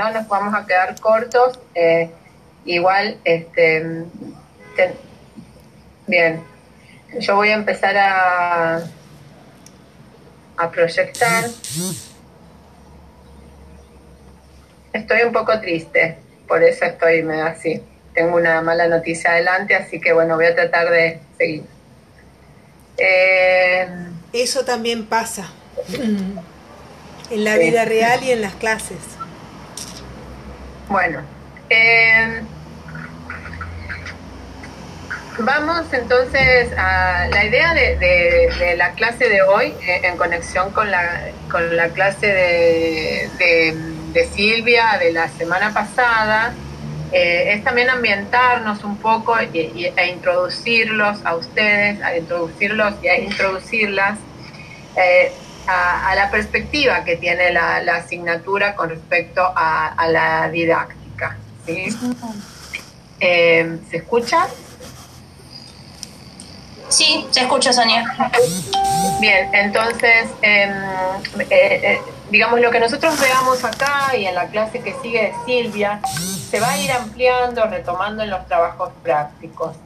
no nos vamos a quedar cortos. Eh, igual, este, bien, yo voy a empezar a, a proyectar. Estoy un poco triste, por eso estoy me así. Tengo una mala noticia adelante, así que bueno, voy a tratar de seguir. Eh, eso también pasa en la vida real y en las clases. Bueno, eh, vamos entonces a la idea de, la clase de hoy eh, en conexión con la, con la clase de, Silvia de la semana pasada. Eh, es también ambientarnos un poco y, e introducirlos a ustedes, a introducirlos y a introducirlas a, la perspectiva que tiene la, asignatura con respecto a, la didáctica. Eh, ¿Se escucha? Sí, se escucha, Sonia. Bien, entonces, em, eh, eh, digamos, lo que nosotros veamos acá y en la clase que sigue de Silvia, se va a ir ampliando, retomando en los trabajos prácticos.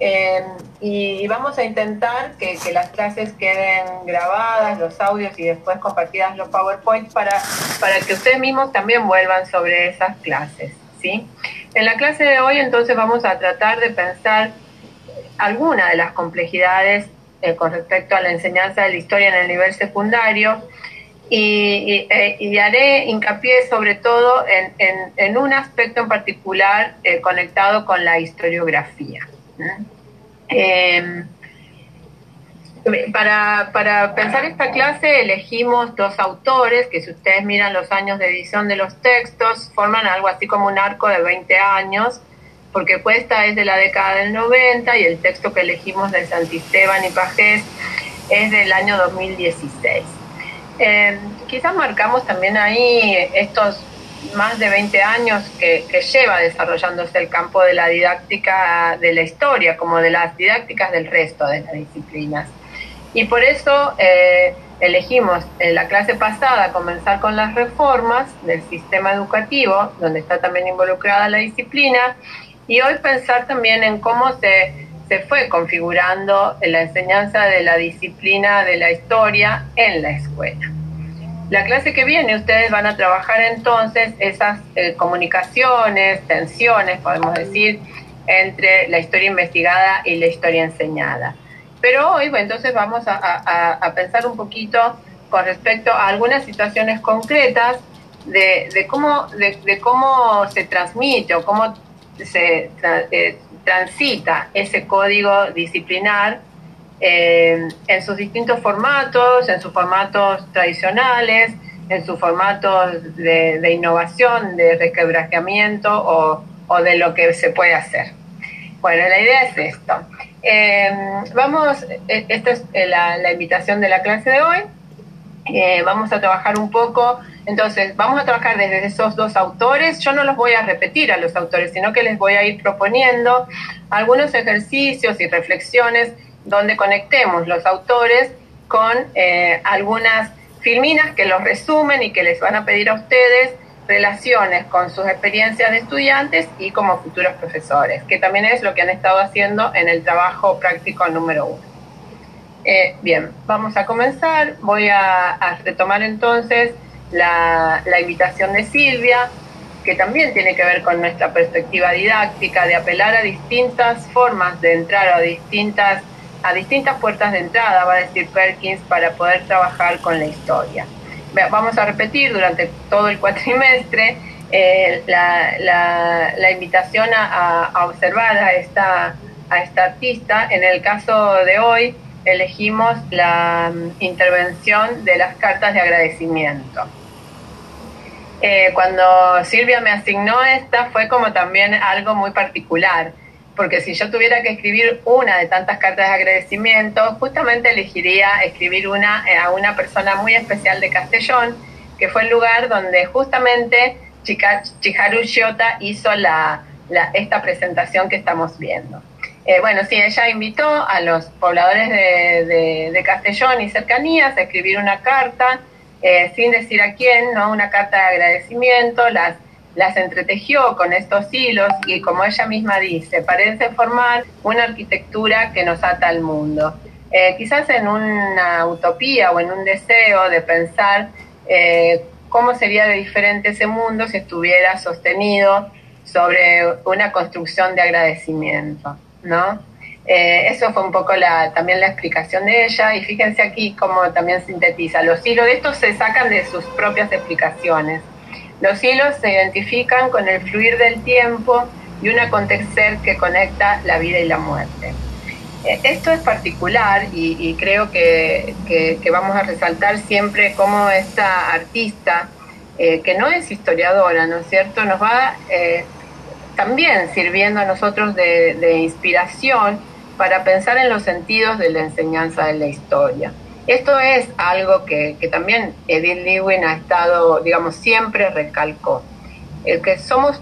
Em, y vamos a intentar que, las clases queden grabadas, los audios y después compartidas los PowerPoints para, para que ustedes mismos también vuelvan sobre esas clases. ¿sí? En la clase de hoy entonces vamos a tratar de pensar alguna de las complejidades eh, con respecto a la enseñanza de la historia en el nivel secundario y, eh, haré hincapié sobre todo en, un aspecto en particular eh, conectado con la historiografía. Em, para, pensar esta clase elegimos dos autores que si ustedes miran los años de edición de los textos forman algo así como un arco de 20 años porque Cuesta es de la década del 90 y el texto que elegimos de Santisteban y Pajés es del año 2016. Em, quizás marcamos también ahí estos más de 20 años que, lleva desarrollándose el campo de la didáctica de la historia, como de las didácticas del resto de las disciplinas. Y por eso eh, elegimos en la clase pasada comenzar con las reformas del sistema educativo, donde está también involucrada la disciplina, y hoy pensar también en cómo se, se fue configurando la enseñanza de la disciplina de la historia en la escuela. La clase que viene ustedes van a trabajar entonces esas eh, comunicaciones, tensiones, podemos decir, entre la historia investigada y la historia enseñada. Pero hoy entonces vamos a, pensar un poquito con respecto a algunas situaciones concretas de, cómo, de, cómo se transmite o cómo se eh, transita ese código disciplinar eh, en sus distintos formatos, en sus formatos tradicionales, en sus formatos de, innovación, de requebrajamiento o, de lo que se puede hacer. Bueno, la idea es esto. Eh, vamos, esta es la, la, invitación de la clase de hoy. vamos a trabajar un poco entonces, vamos a trabajar desde esos dos autores. Yo no los voy a repetir a los autores, sino que les voy a ir proponiendo algunos ejercicios y reflexiones donde conectemos los autores con eh, algunas filminas que los resumen y que les van a pedir a ustedes relaciones con sus experiencias de estudiantes y como futuros profesores, que también es lo que han estado haciendo en el trabajo práctico número uno. Eh, bien, vamos a comenzar. Voy a retomar entonces la, invitación de Silvia, que también tiene que ver con nuestra perspectiva didáctica, de apelar a distintas formas de entrar, a distintas, a distintas puertas de entrada, va a decir Perkins, para poder trabajar con la historia. Vamos a repetir durante todo el cuatrimestre eh, la, invitación a, observar a esta, a esta artista. En el caso de hoy, elegimos la mm, intervención de las cartas de agradecimiento. Eh, cuando Silvia me asignó esta fue como también algo muy particular, porque si yo tuviera que escribir una de tantas cartas de agradecimiento, justamente elegiría escribir una eh, a una persona muy especial de Castellón, que fue el lugar donde justamente Chiharu Shiota hizo la, esta presentación que estamos viendo. Eh, bueno, sí, ella invitó a los pobladores de, Castellón y cercanías a escribir una carta eh, sin decir a quién, ¿no? Una carta de agradecimiento, las, las entretejió con estos hilos y como ella misma dice, parece formar una arquitectura que nos ata al mundo. Eh, quizás en una utopía o en un deseo de pensar eh, cómo sería de diferente ese mundo si estuviera sostenido sobre una construcción de agradecimiento, ¿no? Eh, eso fue un poco la, también la explicación de ella y fíjense aquí cómo también sintetiza. Los hilos de estos se sacan de sus propias explicaciones. Los hilos se identifican con el fluir del tiempo y un acontecer que conecta la vida y la muerte. Eh, esto es particular y, creo que, vamos a resaltar siempre cómo esta artista, eh, que no es historiadora, ¿no es cierto?, nos va también sirviendo a nosotros de inspiración para pensar en los sentidos de la enseñanza de la historia. Esto es algo que, también Edith Lewin ha estado, digamos, siempre recalcó. El que somos,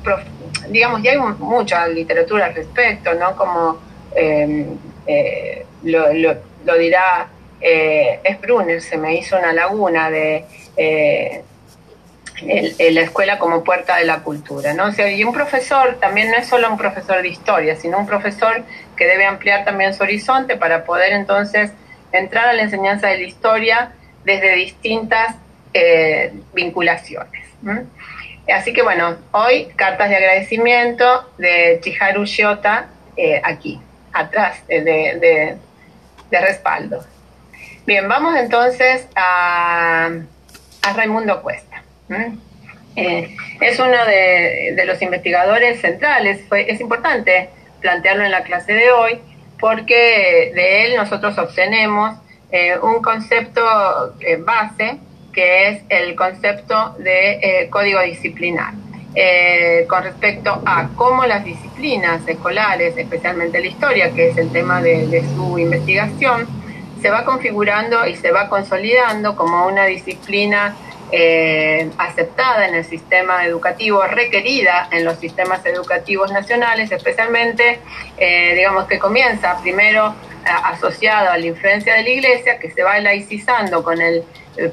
digamos, ya hay mucha literatura al respecto, ¿no? Como em, eh, lo, dirá eh, se me hizo una laguna de eh, la escuela como puerta de la cultura, ¿no? y un profesor también no es solo un profesor de historia, sino un profesor que debe ampliar también su horizonte para poder entonces entrar a la enseñanza de la historia desde distintas eh, vinculaciones. Así que bueno, hoy cartas de agradecimiento de Chiharu Shiota eh, aquí, atrás de, respaldo. Bien, vamos entonces a, a Raimundo Cuesta. Eh, es uno de, los investigadores centrales, es importante plantearlo en la clase de hoy porque de él nosotros obtenemos eh, un concepto eh, base que es el concepto de código disciplinar. con respecto a cómo las disciplinas escolares, especialmente la historia, que es el tema de su investigación, se va configurando y se va consolidando como una disciplina eh, aceptada en el sistema educativo, requerida en los sistemas educativos nacionales, especialmente, eh, digamos que comienza primero eh, asociado a la influencia de la Iglesia, que se va laicizando con el,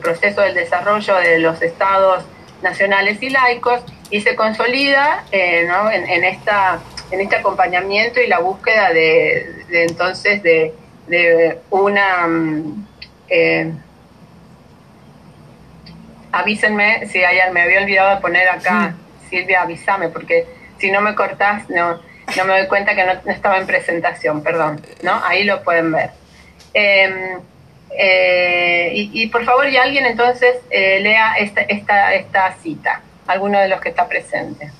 proceso del desarrollo de los estados nacionales y laicos, y se consolida en, esta, en este acompañamiento y la búsqueda de, entonces de, una... Mm, avísenme si hay, me había olvidado de poner acá, Silvia, avísame, porque si no me cortás, no, no me doy cuenta que no, estaba en presentación, perdón, ¿no? Ahí lo pueden ver. Em, eh, y, por favor, y alguien entonces eh, lea esta, esta, esta cita, alguno de los que está presente.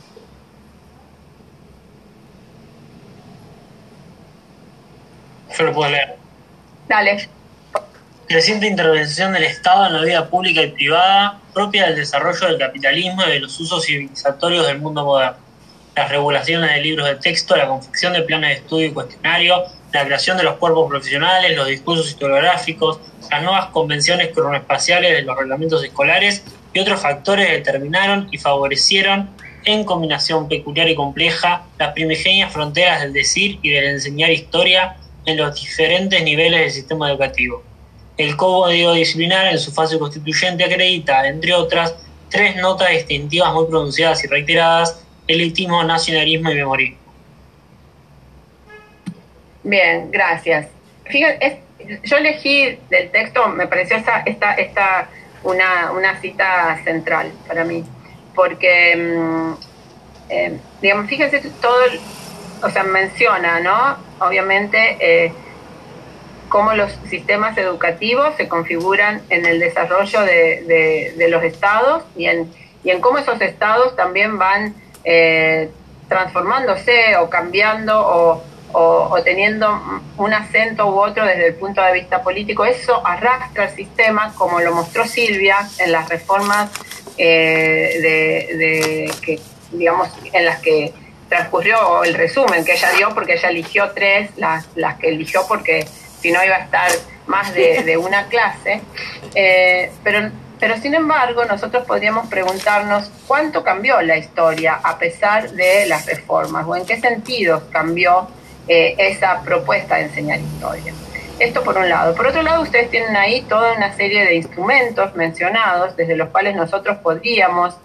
Yo lo puedo leer. Dale creciente intervención del Estado en la vida pública y privada propia del desarrollo del capitalismo y de los usos civilizatorios del mundo moderno. Las regulaciones de libros de texto, la confección de planes de estudio y cuestionario, la creación de los cuerpos profesionales, los discursos historiográficos, las nuevas convenciones cronoespaciales de los reglamentos escolares y otros factores determinaron y favorecieron, en combinación peculiar y compleja, las primigenias fronteras del decir y del enseñar historia en los diferentes niveles del sistema educativo el Código Disciplinar en su fase constituyente acredita, entre otras, tres notas distintivas muy pronunciadas y reiteradas, elitismo, nacionalismo y memorismo. Bien, gracias. Fíjate, yo elegí del texto, me pareció esta, esta, esta una, una cita central para mí, porque, mm, eh, digamos, fíjense, todo, o sea, menciona, ¿no? Obviamente, eh, cómo los sistemas educativos se configuran en el desarrollo de, los estados y en, y en, cómo esos estados también van eh, transformándose o cambiando o, teniendo un acento u otro desde el punto de vista político. Eso arrastra el sistema, como lo mostró Silvia en las reformas eh, de, digamos, en las que transcurrió el resumen que ella dio, porque ella eligió tres, las, las que eligió porque si no iba a estar más de, una clase. Eh, pero, pero sin embargo, nosotros podríamos preguntarnos cuánto cambió la historia a pesar de las reformas o en qué sentido cambió eh, esa propuesta de enseñar historia. Esto por un lado. Por otro lado, ustedes tienen ahí toda una serie de instrumentos mencionados desde los cuales nosotros podríamos,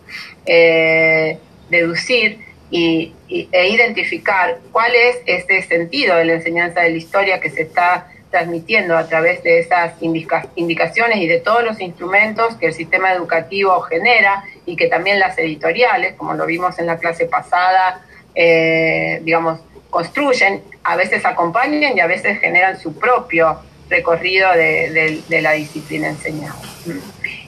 eh, deducir y, e identificar cuál es ese sentido de la enseñanza de la historia que se está transmitiendo a través de esas indicaciones y de todos los instrumentos que el sistema educativo genera y que también las editoriales, como lo vimos en la clase pasada, eh, digamos, construyen, a veces acompañan y a veces generan su propio recorrido de, la disciplina enseñada.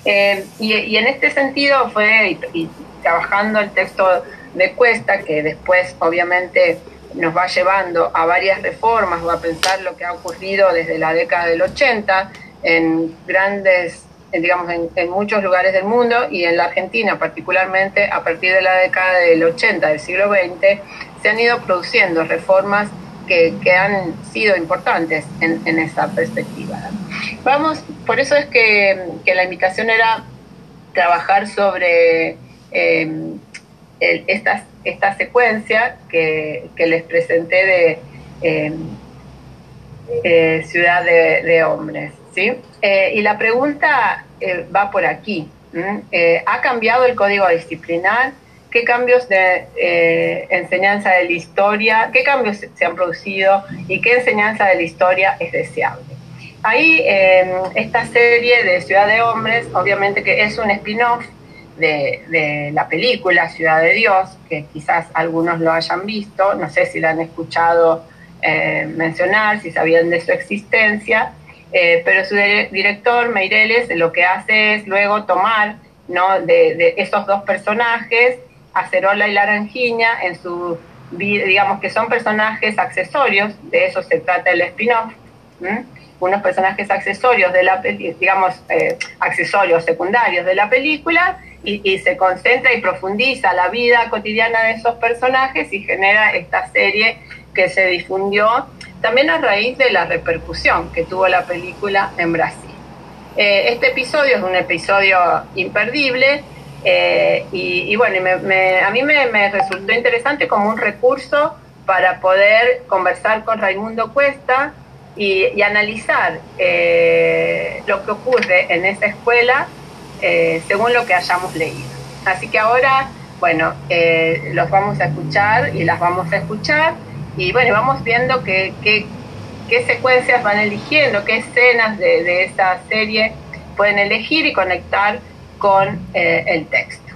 Eh, y, en este sentido fue, y trabajando el texto de Cuesta, que después obviamente nos va llevando a varias reformas, va a pensar lo que ha ocurrido desde la década del 80 en grandes, digamos, en, muchos lugares del mundo y en la Argentina particularmente a partir de la década del 80 del siglo XX, se han ido produciendo reformas que, que han sido importantes en, en esa perspectiva. Vamos, por eso es que, que la invitación era trabajar sobre eh, estas esta secuencia que, les presenté de eh, eh, Ciudad de, Hombres. ¿sí? Eh, y la pregunta va por aquí. ¿Ha cambiado el código disciplinar? ¿Qué cambios de enseñanza de la historia, qué cambios se han producido y qué enseñanza de la historia es deseable? Ahí, esta serie de Ciudad de Hombres, obviamente que es un spin-off de, la película Ciudad de Dios, que quizás algunos lo hayan visto, no sé si la han escuchado eh, mencionar, si sabían de su existencia, eh, pero su director, Meireles, lo que hace es luego tomar ¿no? de, esos dos personajes, Acerola y Laranjiña, en su digamos que son personajes accesorios, de eso se trata el spin-off, unos personajes accesorios de la digamos eh, accesorios secundarios de la película y, se concentra y profundiza la vida cotidiana de esos personajes y genera esta serie que se difundió también a raíz de la repercusión que tuvo la película en Brasil. Eh, este episodio es un episodio imperdible eh, y, bueno, a mí me, resultó interesante como un recurso para poder conversar con Raimundo Cuesta y, analizar eh, lo que ocurre en esa escuela eh, según lo que hayamos leído. Así que ahora, bueno, eh, los vamos a escuchar y las vamos a escuchar y bueno, vamos viendo qué, qué, secuencias van eligiendo, qué escenas de, de, esta serie pueden elegir y conectar con eh, el texto.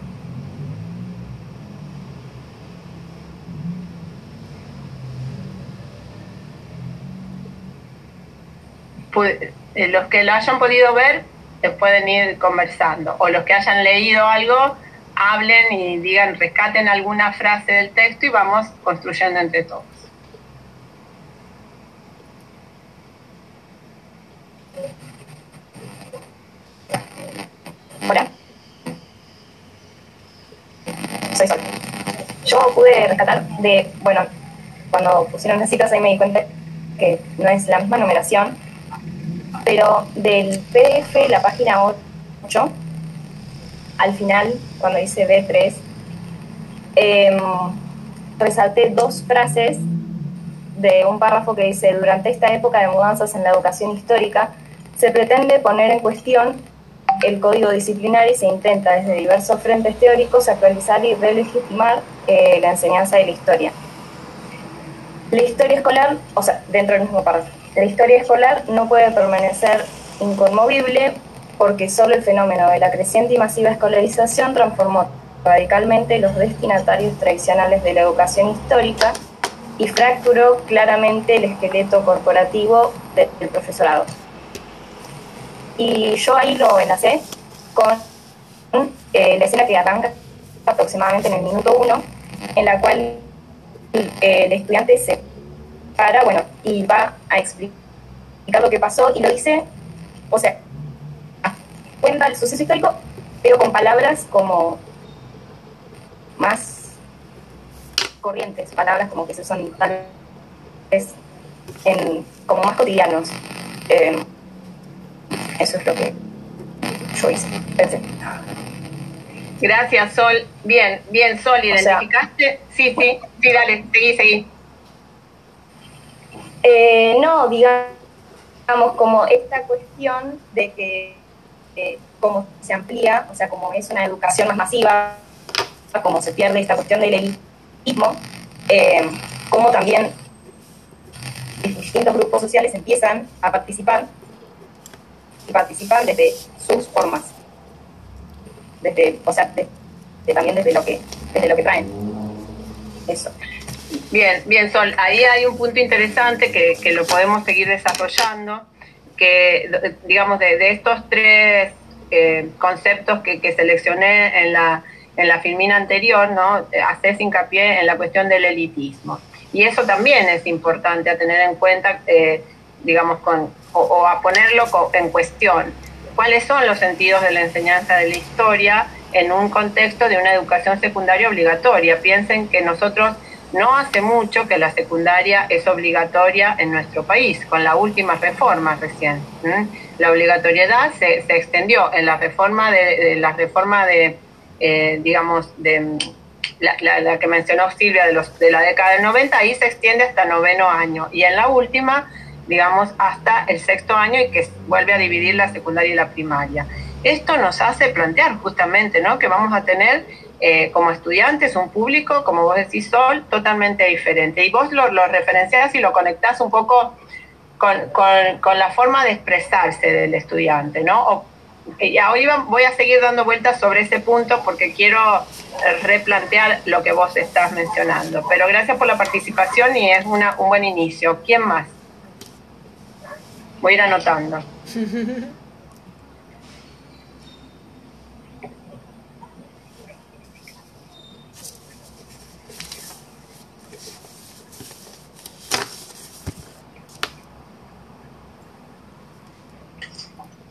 los que lo hayan podido ver se pueden ir conversando. O los que hayan leído algo, hablen y digan, rescaten alguna frase del texto y vamos construyendo entre todos. Hola. Soy Sol. Yo pude rescatar de, bueno, cuando pusieron las citas ahí me di cuenta que no es la misma numeración, pero del PDF, la página 8, al final, cuando dice B3, em, resalté dos frases de un párrafo que dice, durante esta época de mudanzas en la educación histórica, se pretende poner en cuestión el código disciplinario y se intenta desde diversos frentes teóricos actualizar y relegitimar eh, la enseñanza de la historia. La historia escolar, o sea, dentro del mismo párrafo, la historia escolar no puede permanecer inconmovible porque solo el fenómeno de la creciente y masiva escolarización transformó radicalmente los destinatarios tradicionales de la educación histórica y fracturó claramente el esqueleto corporativo del profesorado. Y yo ahí lo enlacé con eh, la escena que arranca aproximadamente en el minuto uno, en la cual eh, el estudiante se para, bueno, y va a explicar lo que pasó y lo dice, o sea, cuenta el suceso histórico, pero con palabras como más corrientes, palabras como que se son tal vez en, como más cotidianos. Eh, eso es lo que yo hice, pensé. Gracias, Sol. Bien, bien, Sol, ¿identificaste? sí, sí, sí, dale, seguí, seguí. Eh, no, digamos, como esta cuestión de que eh, como se amplía, o sea, como es una educación más masiva, cómo se pierde esta cuestión del elitismo, eh, cómo también distintos grupos sociales empiezan a participar y participan desde sus formas, desde, o sea, también desde lo que, desde lo que traen. Eso. Bien, bien, Sol, ahí hay un punto interesante que, que lo podemos seguir desarrollando, que digamos de, estos tres eh, conceptos que, que, seleccioné en la, en la filmina anterior, ¿no? Haces hincapié en la cuestión del elitismo. Y eso también es importante a tener en cuenta, eh, digamos, con, o, a ponerlo en cuestión. ¿Cuáles son los sentidos de la enseñanza de la historia en un contexto de una educación secundaria obligatoria? Piensen que nosotros no hace mucho que la secundaria es obligatoria en nuestro país, con la última reforma recién. La obligatoriedad se, se, extendió en la reforma de, la reforma de, eh, digamos, de la, que mencionó Silvia de, los, de la década del 90, ahí se extiende hasta noveno año. Y en la última, digamos, hasta el sexto año y que vuelve a dividir la secundaria y la primaria. Esto nos hace plantear justamente ¿no? que vamos a tener eh, como estudiantes un público, como vos decís, Sol, totalmente diferente. Y vos lo, lo referenciás y lo conectás un poco con, con, con, la forma de expresarse del estudiante, ¿no? y hoy voy a seguir dando vueltas sobre ese punto porque quiero eh, replantear lo que vos estás mencionando. Pero gracias por la participación y es una, un buen inicio. ¿Quién más? Voy a ir anotando.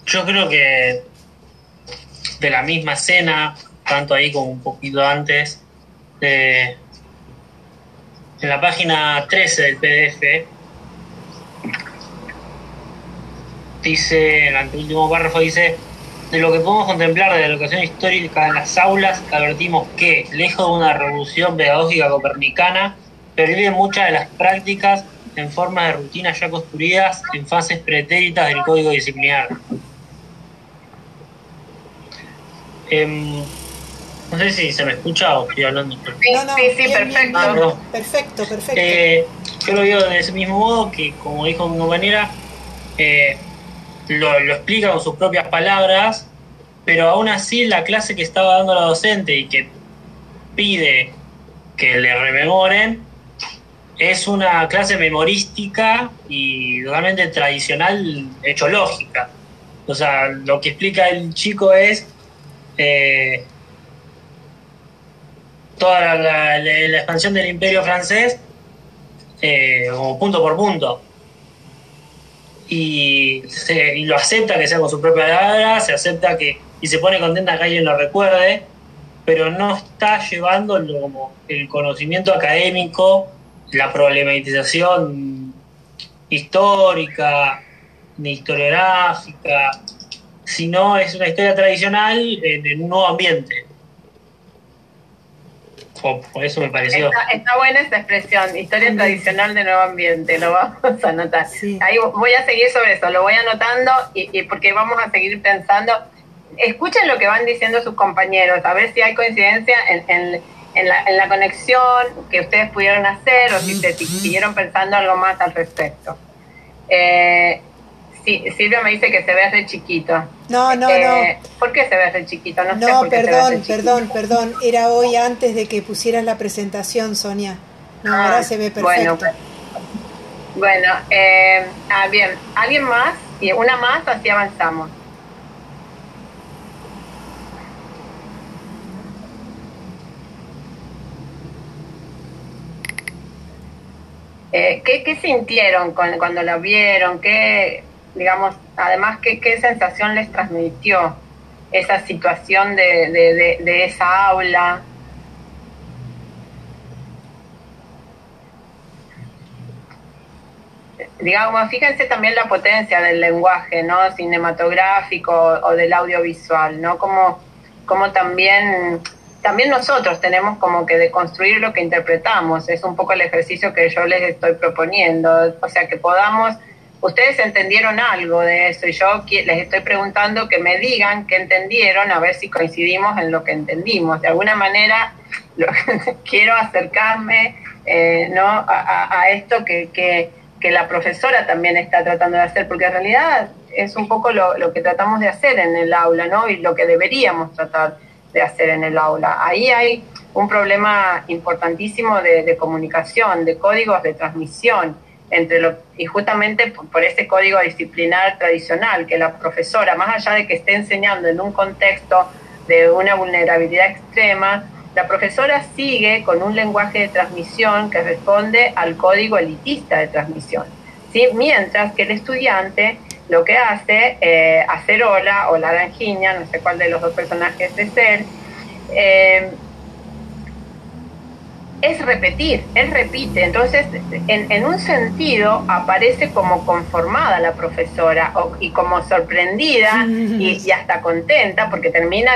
Yo creo que de la misma escena, tanto ahí como un poquito antes, en la página 13 del PDF, dice, en el último párrafo dice, de lo que podemos contemplar de la educación histórica en las aulas, advertimos que, lejos de una revolución pedagógica copernicana, perviven muchas de las prácticas en forma de rutinas ya construidas en fases pretéritas del código disciplinar. Em, no sé si se me escucha o estoy hablando. Sí, sí, perfecto. perfecto, perfecto. Eh, yo lo veo de ese mismo modo que, como dijo mi compañera, eh, lo, lo, explica con sus propias palabras, pero aún así la clase que estaba dando la docente y que pide que le rememoren, es una clase memorística y realmente tradicional, hecho lógica. O sea, lo que explica el chico es eh, toda la, expansión del imperio francés eh, como punto por punto. Y, lo acepta que sea con su propia palabra, se acepta que y se pone contenta que alguien lo recuerde, pero no está llevando como el conocimiento académico, la problematización histórica, ni historiográfica, sino es una historia tradicional en, un nuevo ambiente. por eso me pareció. Está, buena esta expresión, historia tradicional de nuevo ambiente, lo vamos a anotar. Ahí voy a seguir sobre eso, lo voy anotando y, porque vamos a seguir pensando. Escuchen lo que van diciendo sus compañeros, a ver si hay coincidencia en, la, en la, conexión que ustedes pudieron hacer o si se siguieron pensando algo más al respecto. Eh, Sí, Silvia me dice que se ve de chiquito. No, no, eh, no. ¿Por qué se ve de chiquito? No, no sé perdón, perdón, perdón. Era hoy antes de que pusieras la presentación, Sonia. No, ahora ah, se ve perfecto. Bueno, bueno eh, ah, bien. ¿Alguien más? Y una más, así avanzamos. Eh, ¿qué, ¿qué, sintieron cuando la vieron? ¿Qué, digamos, además, ¿qué, qué sensación les transmitió esa situación de, de, esa aula? digamos, fíjense también la potencia del lenguaje, ¿no? Cinematográfico o del audiovisual, ¿no? Como, como también, también nosotros tenemos como que deconstruir lo que interpretamos. Es un poco el ejercicio que yo les estoy proponiendo. O sea, que podamos ustedes entendieron algo de eso y yo les estoy preguntando que me digan qué entendieron, a ver si coincidimos en lo que entendimos. De alguna manera quiero acercarme eh, ¿no? a, esto que, que, que, la profesora también está tratando de hacer, porque en realidad es un poco lo, lo, que tratamos de hacer en el aula ¿no? y lo que deberíamos tratar de hacer en el aula. Ahí hay un problema importantísimo de comunicación, de códigos de transmisión entre lo, y justamente por, ese código disciplinar tradicional que la profesora, más allá de que esté enseñando en un contexto de una vulnerabilidad extrema, la profesora sigue con un lenguaje de transmisión que responde al código elitista de transmisión, mientras que el estudiante lo que hace, eh, Acerola o la Laranjiña, no sé cuál de los dos personajes es él, eh, es repetir, él repite. Entonces, en, un sentido, aparece como conformada la profesora y como sorprendida y, hasta contenta porque termina,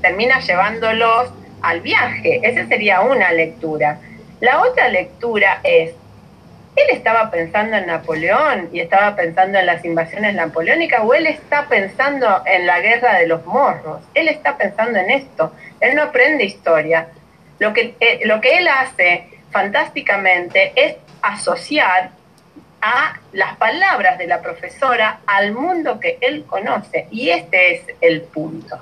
termina llevándolos al viaje. Esa sería una lectura. La otra lectura es, él estaba pensando en Napoleón y estaba pensando en las invasiones napoleónicas o él está pensando en la guerra de los morros. Él está pensando en esto. Él no aprende historia lo que, eh, lo que él hace fantásticamente es asociar a las palabras de la profesora al mundo que él conoce. Y este es el punto.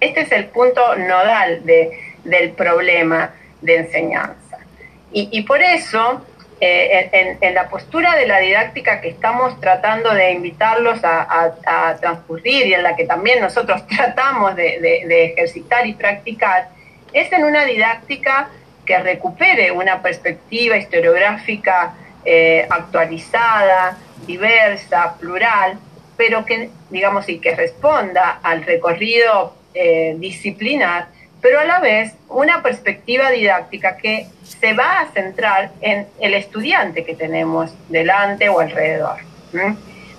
Este es el punto nodal de, del problema de enseñanza. Y, por eso, eh, en, la postura de la didáctica que estamos tratando de invitarlos a, transcurrir y en la que también nosotros tratamos de ejercitar y practicar, es en una didáctica que recupere una perspectiva historiográfica eh, actualizada, diversa, plural, pero que, digamos, y que responda al recorrido eh, disciplinar, pero a la vez una perspectiva didáctica que se va a centrar en el estudiante que tenemos delante o alrededor.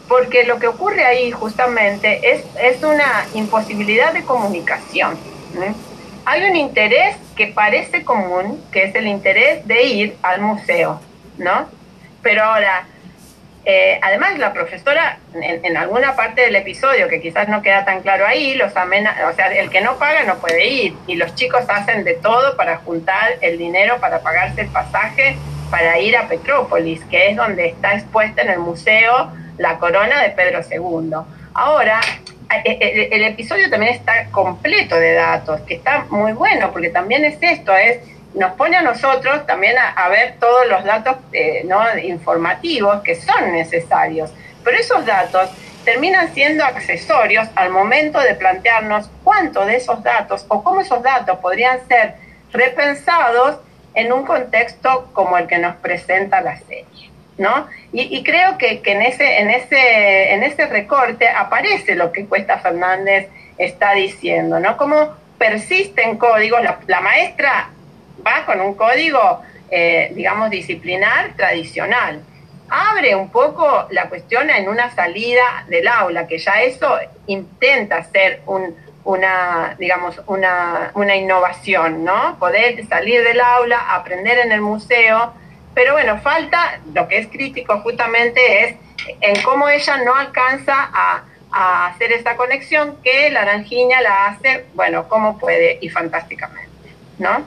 Porque lo que ocurre ahí justamente es, es una imposibilidad de comunicación hay un interés que parece común, que es el interés de ir al museo, ¿no? Pero ahora, eh, además la profesora, en, alguna parte del episodio, que quizás no queda tan claro ahí, los amena, o sea, el que no paga no puede ir, y los chicos hacen de todo para juntar el dinero para pagarse el pasaje para ir a Petrópolis, que es donde está expuesta en el museo la corona de Pedro II. Ahora, eh, eh, el, episodio también está completo de datos, que está muy bueno, porque también es esto, es nos pone a nosotros también a, ver todos los datos eh, ¿no? informativos que son necesarios, pero esos datos terminan siendo accesorios al momento de plantearnos cuánto de esos datos o cómo esos datos podrían ser repensados en un contexto como el que nos presenta la serie. ¿No? Y, creo que, en, ese, en, ese, en ese recorte aparece lo que Cuesta Fernández está diciendo, ¿no? Cómo persisten códigos, la, maestra va con un código, eh, digamos, disciplinar tradicional. Abre un poco la cuestión en una salida del aula, que ya eso intenta ser un, una, digamos, una, una innovación, ¿no? Poder salir del aula, aprender en el museo, pero bueno, falta, lo que es crítico justamente es en cómo ella no alcanza a, hacer esta conexión que la naranjiña la hace, bueno, como puede y fantásticamente, ¿no?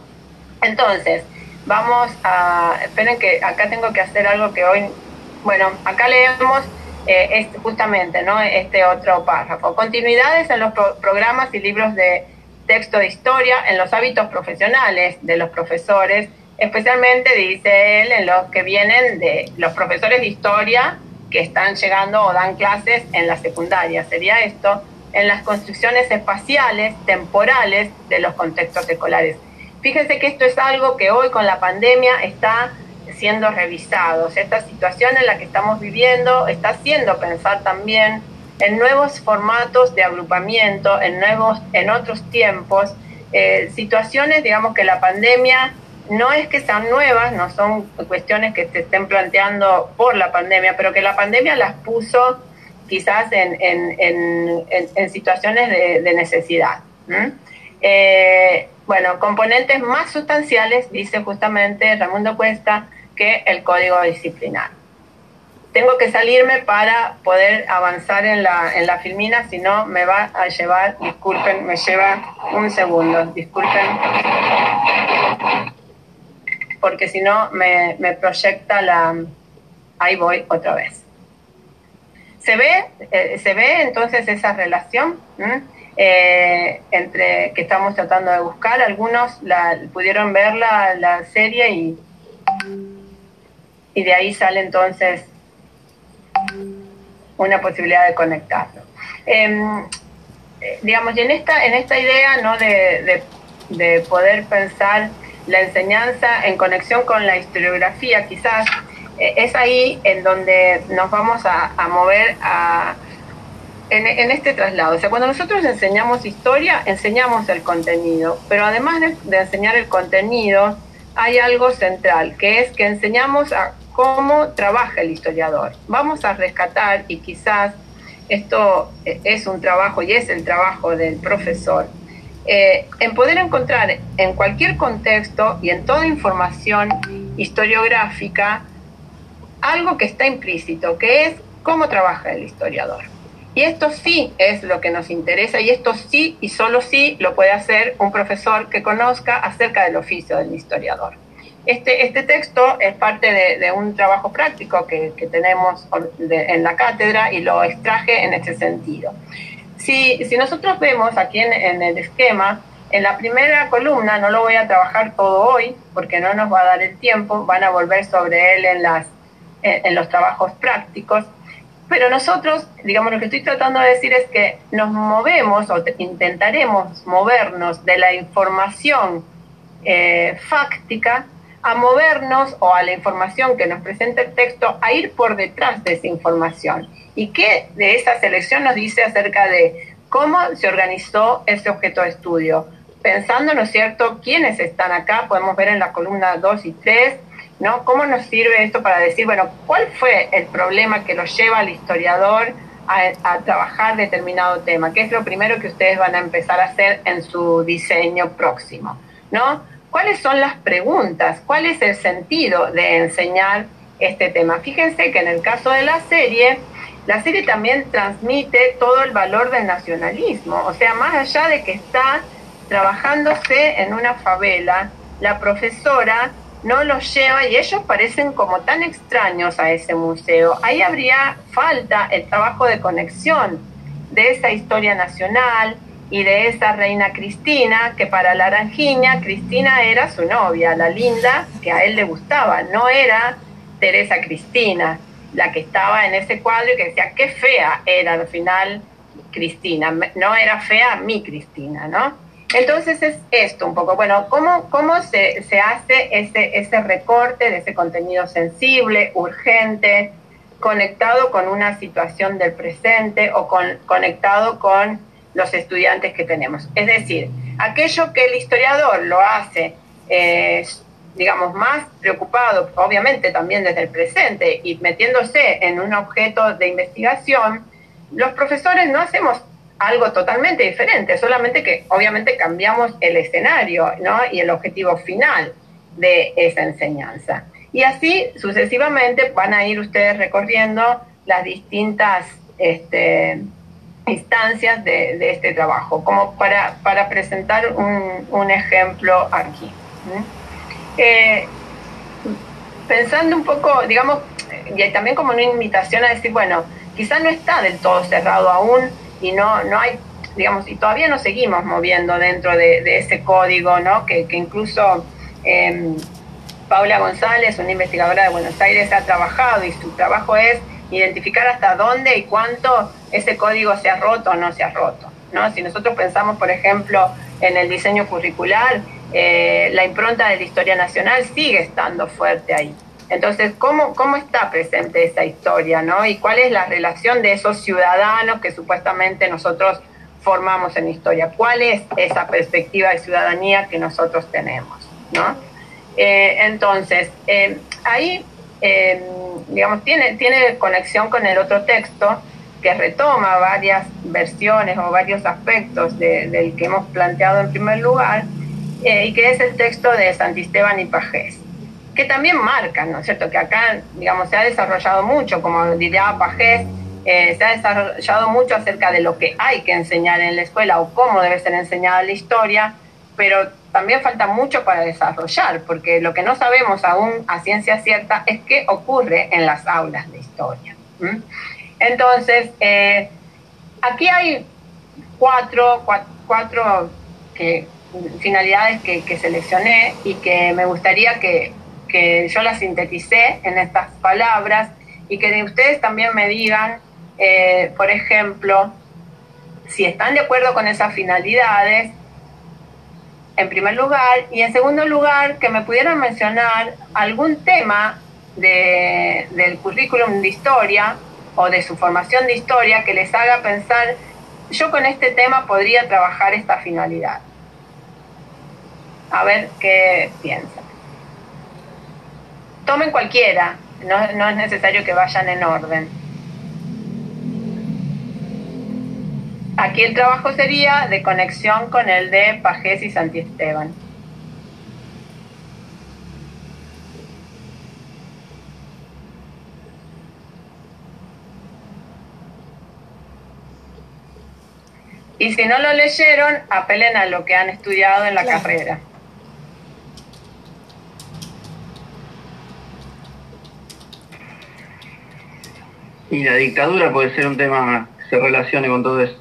Entonces, vamos a, esperen que acá tengo que hacer algo que hoy, bueno, acá leemos eh, justamente, ¿no? Este otro párrafo. Continuidades en los programas y libros de texto de historia, en los hábitos profesionales de los profesores, especialmente, dice él, en los que vienen de los profesores de historia que están llegando o dan clases en la secundaria. Sería esto, en las construcciones espaciales, temporales de los contextos escolares. Fíjense que esto es algo que hoy con la pandemia está siendo revisado. esta situación en la que estamos viviendo está haciendo pensar también en nuevos formatos de agrupamiento, en, nuevos, en otros tiempos, eh, situaciones, digamos, que la pandemia no es que sean nuevas, no son cuestiones que se estén planteando por la pandemia, pero que la pandemia las puso quizás en, situaciones de, necesidad. Eh, bueno, componentes más sustanciales, dice justamente Ramundo Cuesta, que el código disciplinar. tengo que salirme para poder avanzar en la, en la filmina, si no me va a llevar, disculpen, me lleva un segundo, disculpen, porque si no me, proyecta la... Ahí voy otra vez. ¿Se ve, eh, ¿se ve entonces esa relación eh, entre que estamos tratando de buscar? Algunos la, pudieron ver la, la serie y, y de ahí sale entonces una posibilidad de conectarlo. Em, eh, digamos, y en esta, en esta idea ¿no? de, de, poder pensar la enseñanza en conexión con la historiografía, quizás eh, es ahí en donde nos vamos a, mover a, en, este traslado. O sea, cuando nosotros enseñamos historia, enseñamos el contenido, pero además de, de enseñar el contenido, hay algo central, que es que enseñamos a cómo trabaja el historiador. Vamos a rescatar, y quizás esto es un trabajo y es el trabajo del profesor, eh, en poder encontrar en cualquier contexto y en toda información historiográfica algo que está implícito, que es cómo trabaja el historiador. Y esto sí es lo que nos interesa y esto sí y solo sí lo puede hacer un profesor que conozca acerca del oficio del historiador. Este, este texto es parte de, un trabajo práctico que, tenemos en la cátedra y lo extraje en este sentido. Si, nosotros vemos aquí en, el esquema, en la primera columna, no lo voy a trabajar todo hoy porque no nos va a dar el tiempo, van a volver sobre él en, las, en los trabajos prácticos, pero nosotros, digamos, lo que estoy tratando de decir es que nos movemos o intentaremos movernos de la información eh, fáctica a movernos o a la información que nos presenta el texto, a ir por detrás de esa información. ¿Y qué de esa selección nos dice acerca de cómo se organizó ese objeto de estudio? Pensando, ¿no es cierto?, quiénes están acá, podemos ver en la columna 2 y 3, ¿no? ¿Cómo nos sirve esto para decir, bueno, cuál fue el problema que lo lleva al historiador a, a, trabajar determinado tema? ¿Qué es lo primero que ustedes van a empezar a hacer en su diseño próximo? ¿No? ¿Cuáles son las preguntas? ¿Cuál es el sentido de enseñar este tema? Fíjense que en el caso de la serie, la serie también transmite todo el valor del nacionalismo. O sea, más allá de que está trabajándose en una favela, la profesora no los lleva y ellos parecen como tan extraños a ese museo. Ahí habría falta el trabajo de conexión de esa historia nacional, y de esa reina Cristina, que para la Aranjiña Cristina era su novia, la linda, que a él le gustaba, no era Teresa Cristina, la que estaba en ese cuadro y que decía, qué fea era al final Cristina, no era fea mi Cristina, ¿no? Entonces es esto un poco, bueno, ¿cómo, cómo se, se hace ese, ese recorte de ese contenido sensible, urgente, conectado con una situación del presente o con, conectado con los estudiantes que tenemos. Es decir, aquello que el historiador lo hace, eh, digamos, más preocupado, obviamente también desde el presente, y metiéndose en un objeto de investigación, los profesores no hacemos algo totalmente diferente, solamente que obviamente cambiamos el escenario ¿no? y el objetivo final de esa enseñanza. Y así sucesivamente van a ir ustedes recorriendo las distintas este, instancias de, este trabajo, como para, para presentar un, un, ejemplo aquí. Eh, pensando un poco, digamos, y también como una invitación a decir, bueno, quizás no está del todo cerrado aún y no, no hay, digamos, y todavía nos seguimos moviendo dentro de, ese código, ¿no? Que, que incluso eh, Paula González, una investigadora de Buenos Aires, ha trabajado y su trabajo es identificar hasta dónde y cuánto ese código se ha roto o no se ha roto. ¿no? Si nosotros pensamos, por ejemplo, en el diseño curricular, eh, la impronta de la historia nacional sigue estando fuerte ahí. Entonces, ¿cómo, ¿cómo está presente esa historia? ¿no? ¿Y cuál es la relación de esos ciudadanos que supuestamente nosotros formamos en historia? ¿Cuál es esa perspectiva de ciudadanía que nosotros tenemos? ¿no? Eh, entonces, eh, ahí eh, digamos, tiene, tiene conexión con el otro texto que retoma varias versiones o varios aspectos del que hemos planteado en primer lugar, eh, y que es el texto de Santisteban y Pajés. que también marcan, ¿no es cierto? Que acá, digamos, se ha desarrollado mucho, como diría Pajés, eh, se ha desarrollado mucho acerca de lo que hay que enseñar en la escuela o cómo debe ser enseñada la historia, pero también falta mucho para desarrollar, porque lo que no sabemos aún a ciencia cierta es qué ocurre en las aulas de historia. Entonces, eh, aquí hay cuatro, cuatro, finalidades que, seleccioné y que me gustaría que, que yo las sinteticé en estas palabras y que ustedes también me digan eh, por ejemplo, si están de acuerdo con esas finalidades, en primer lugar, y en segundo lugar, que me pudieran mencionar algún tema del currículum de historia o de su formación de historia que les haga pensar, yo con este tema podría trabajar esta finalidad. A ver qué piensan. Tomen cualquiera, no es necesario que vayan en orden. Aquí el trabajo sería de conexión con el de Pajés y Santiesteban. Y si no lo leyeron, apelen a lo que han estudiado en la carrera. Y la dictadura puede ser un tema que se relacione con todo eso.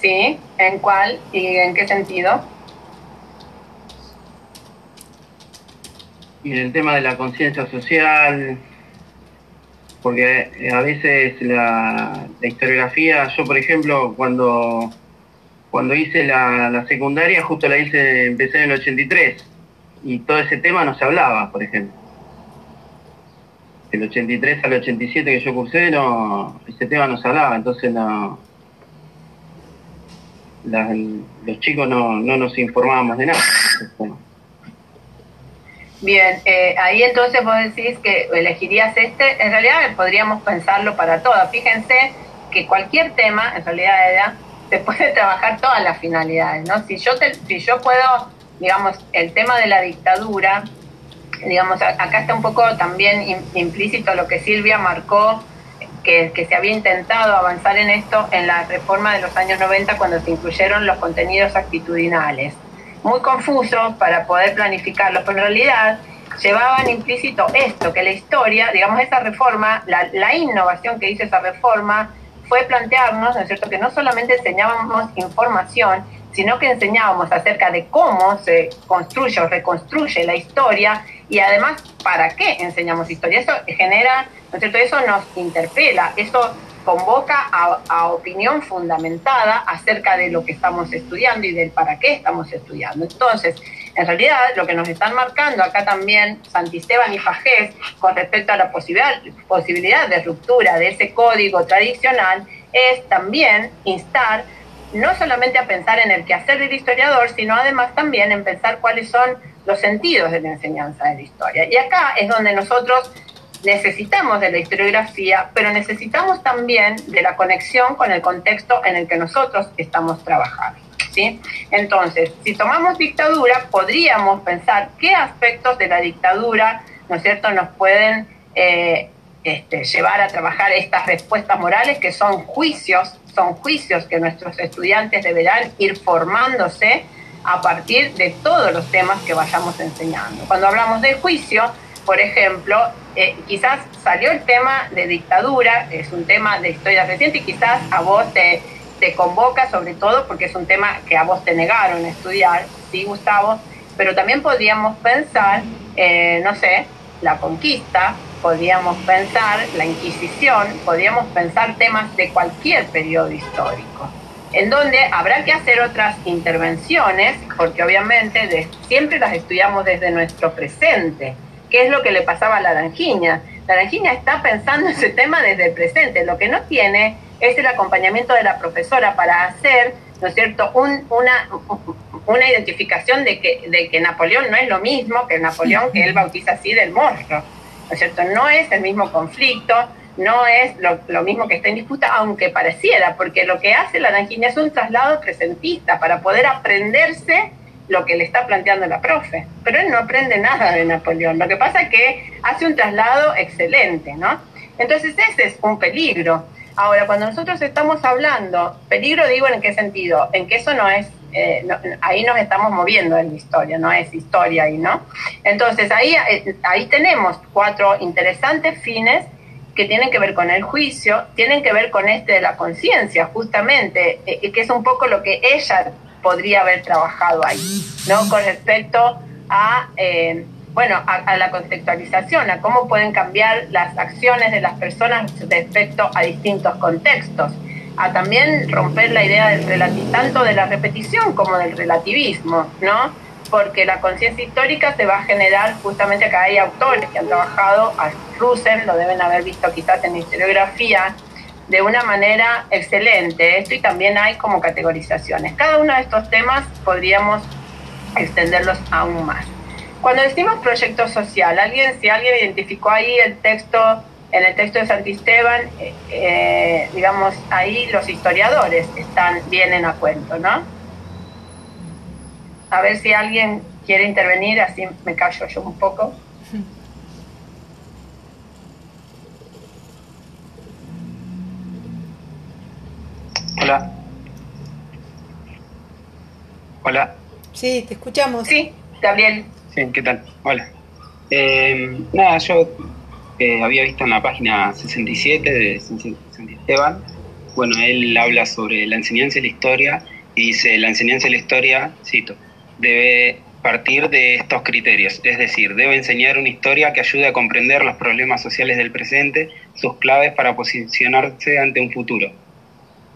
Sí, ¿en cuál y en qué sentido? Y en el tema de la conciencia social, porque eh, a veces la, historiografía, yo por ejemplo, cuando, cuando hice la, secundaria, justo la hice, empecé en el 83, y todo ese tema no se hablaba, por ejemplo. El 83 al 87 que yo cursé, no, ese tema no se hablaba, entonces no, los chicos no, no nos informábamos de nada. Bien, eh, ahí entonces vos decís que elegirías este, en realidad podríamos pensarlo para todas. Fíjense que cualquier tema, en realidad, se puede trabajar todas las finalidades, ¿no? Si yo, te, si yo puedo, digamos, el tema de la dictadura, digamos, acá está un poco también implícito lo que Silvia marcó que, se había intentado avanzar en esto en la reforma de los años 90 cuando se incluyeron los contenidos actitudinales. Muy confuso para poder planificarlos, pero en realidad llevaban implícito esto, que la historia, digamos, esa reforma, la, la innovación que hizo esa reforma fue plantearnos, ¿no es cierto?, que no solamente enseñábamos información, sino que enseñábamos acerca de cómo se construye o reconstruye la historia y además para qué enseñamos historia. Eso genera, ¿no es cierto? Eso nos interpela, eso convoca a, opinión fundamentada acerca de lo que estamos estudiando y del para qué estamos estudiando. Entonces, en realidad, lo que nos están marcando acá también Santisteban y Fajés con respecto a la posibilidad, posibilidad de ruptura de ese código tradicional es también instar no solamente a pensar en el quehacer del historiador, sino además también en pensar cuáles son los sentidos de la enseñanza de la historia. Y acá es donde nosotros necesitamos de la historiografía, pero necesitamos también de la conexión con el contexto en el que nosotros estamos trabajando. ¿sí? Entonces, si tomamos dictadura, podríamos pensar qué aspectos de la dictadura, ¿no es cierto?, nos pueden eh, este, llevar a trabajar estas respuestas morales que son juicios son juicios que nuestros estudiantes deberán ir formándose a partir de todos los temas que vayamos enseñando. Cuando hablamos de juicio, por ejemplo, eh, quizás salió el tema de dictadura, es un tema de historia reciente y quizás a vos te, te convoca sobre todo porque es un tema que a vos te negaron estudiar, sí, Gustavo, pero también podríamos pensar, eh, no sé, la conquista, podríamos pensar la Inquisición, podríamos pensar temas de cualquier periodo histórico, en donde habrá que hacer otras intervenciones, porque obviamente siempre las estudiamos desde nuestro presente. ¿Qué es lo que le pasaba a la Laranjiña? La Laranjiña está pensando ese tema desde el presente, lo que no tiene es el acompañamiento de la profesora para hacer, ¿no es cierto?, una, una identificación de que, de que Napoleón no es lo mismo que Napoleón que él bautiza así del monstruo ¿no es cierto? No es el mismo conflicto, no es lo, mismo que está en disputa, aunque pareciera, porque lo que hace la Naranjina es un traslado presentista para poder aprenderse lo que le está planteando la profe, pero él no aprende nada de Napoleón. Lo que pasa es que hace un traslado excelente, ¿no? Entonces ese es un peligro. Ahora, cuando nosotros estamos hablando, peligro digo en qué sentido, en que eso no es, eh, ahí nos estamos moviendo en la historia, no es historia ahí, ¿no? Entonces ahí, eh, ahí tenemos cuatro interesantes fines que tienen que ver con el juicio, tienen que ver con este de la conciencia, justamente, eh, que es un poco lo que ella podría haber trabajado ahí, ¿no? Con respecto a, eh, bueno, a, la contextualización, a cómo pueden cambiar las acciones de las personas respecto a distintos contextos, a también romper la idea del tanto de la repetición como del relativismo, ¿no? Porque la conciencia histórica se va a generar, justamente acá hay autores que han trabajado, a Russell, lo deben haber visto quizás en historiografía, de una manera excelente esto y también hay como categorizaciones. Cada uno de estos temas podríamos extenderlos aún más. Cuando decimos proyecto social, alguien, si alguien identificó ahí el texto, en el texto de Santisteban, eh, eh, digamos, ahí los historiadores están, vienen a cuento, ¿no? A ver si alguien quiere intervenir, así me callo yo un poco. Hola. Hola. Sí, te escuchamos. Sí, Gabriel. Sí, ¿qué tal? Hola. Eh, nada, yo eh, había visto en la página 67 de Esteban, bueno, él habla sobre la enseñanza de la historia y dice, la enseñanza de la historia, cito, debe partir de estos criterios, es decir, debe enseñar una historia que ayude a comprender los problemas sociales del presente, sus claves para posicionarse ante un futuro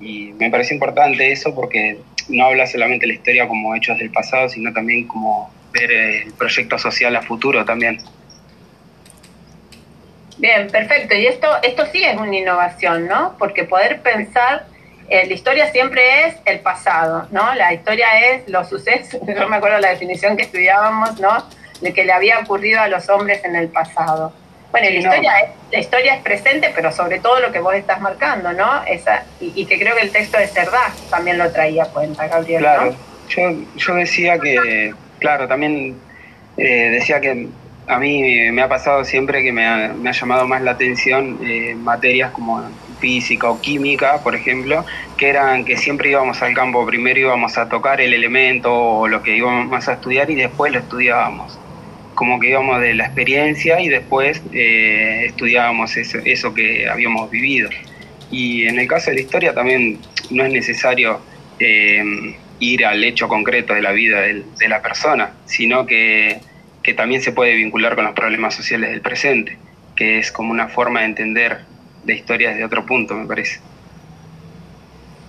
y me parece importante eso porque no habla solamente la historia como hechos del pasado, sino también como ver el proyecto social a futuro también. Bien, perfecto. Y esto, esto sí es una innovación, ¿no? Porque poder pensar, eh, la historia siempre es el pasado, ¿no? La historia es los sucesos, yo me acuerdo la definición que estudiábamos, ¿no? De que le había ocurrido a los hombres en el pasado. Bueno, la, historia es, la historia es presente, pero sobre todo lo que vos estás marcando, ¿no? Esa, y, que creo que el texto de Cerdá también lo traía a cuenta, Gabriel. Claro, yo, yo decía que, claro, también eh, decía que a mí me ha pasado siempre que me ha, me ha llamado más la atención eh, materias como física o química, por ejemplo, que eran que siempre íbamos al campo, primero íbamos a tocar el elemento o lo que íbamos a estudiar y después lo estudiábamos como que íbamos de la experiencia y después eh, estudiábamos eso, que habíamos vivido. Y en el caso de la historia también no es necesario eh, ir al hecho concreto de la vida de, la persona, sino que, que, también se puede vincular con los problemas sociales del presente, que es como una forma de entender la historia desde otro punto, me parece.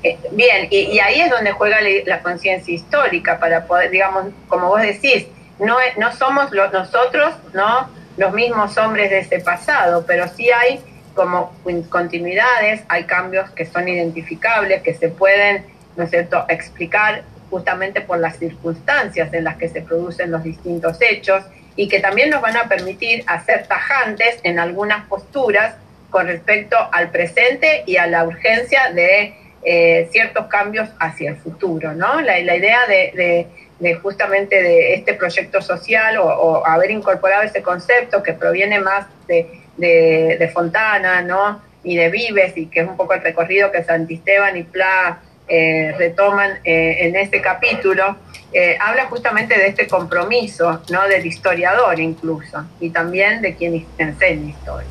Eh, bien, y, ahí es donde juega la conciencia histórica para poder, digamos, como vos decís, no, no somos nosotros, ¿no? Los mismos hombres de ese pasado, pero sí hay como continuidades, hay cambios que son identificables, que se pueden, ¿no es cierto?, explicar justamente por las circunstancias en las que se producen los distintos hechos y que también nos van a permitir hacer tajantes en algunas posturas con respecto al presente y a la urgencia de eh, ciertos cambios hacia el futuro, ¿no? La, idea de, de justamente de este proyecto social o, haber incorporado ese concepto que proviene más de, Fontana, ¿no? Y de Vives, y que es un poco el recorrido que Santisteban y Pla eh, retoman eh, en este capítulo, eh, habla justamente de este compromiso, ¿no? Del historiador incluso, y también de quien enseña historia.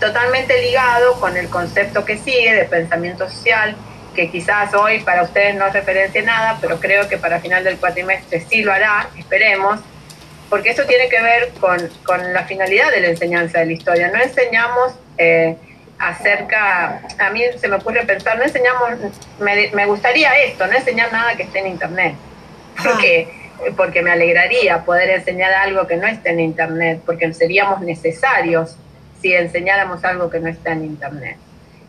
totalmente ligado con el concepto que sigue de pensamiento social, que quizás hoy para ustedes no referencie nada, pero creo que para final del cuatrimestre sí lo hará, esperemos, porque eso tiene que ver con, con la finalidad de la enseñanza de la historia. No enseñamos eh, acerca, a mí se me ocurre pensar, no enseñamos, me, me, gustaría esto, no enseñar nada que esté en Internet, porque, porque me alegraría poder enseñar algo que no esté en Internet, porque seríamos necesarios si enseñáramos algo que no está en Internet.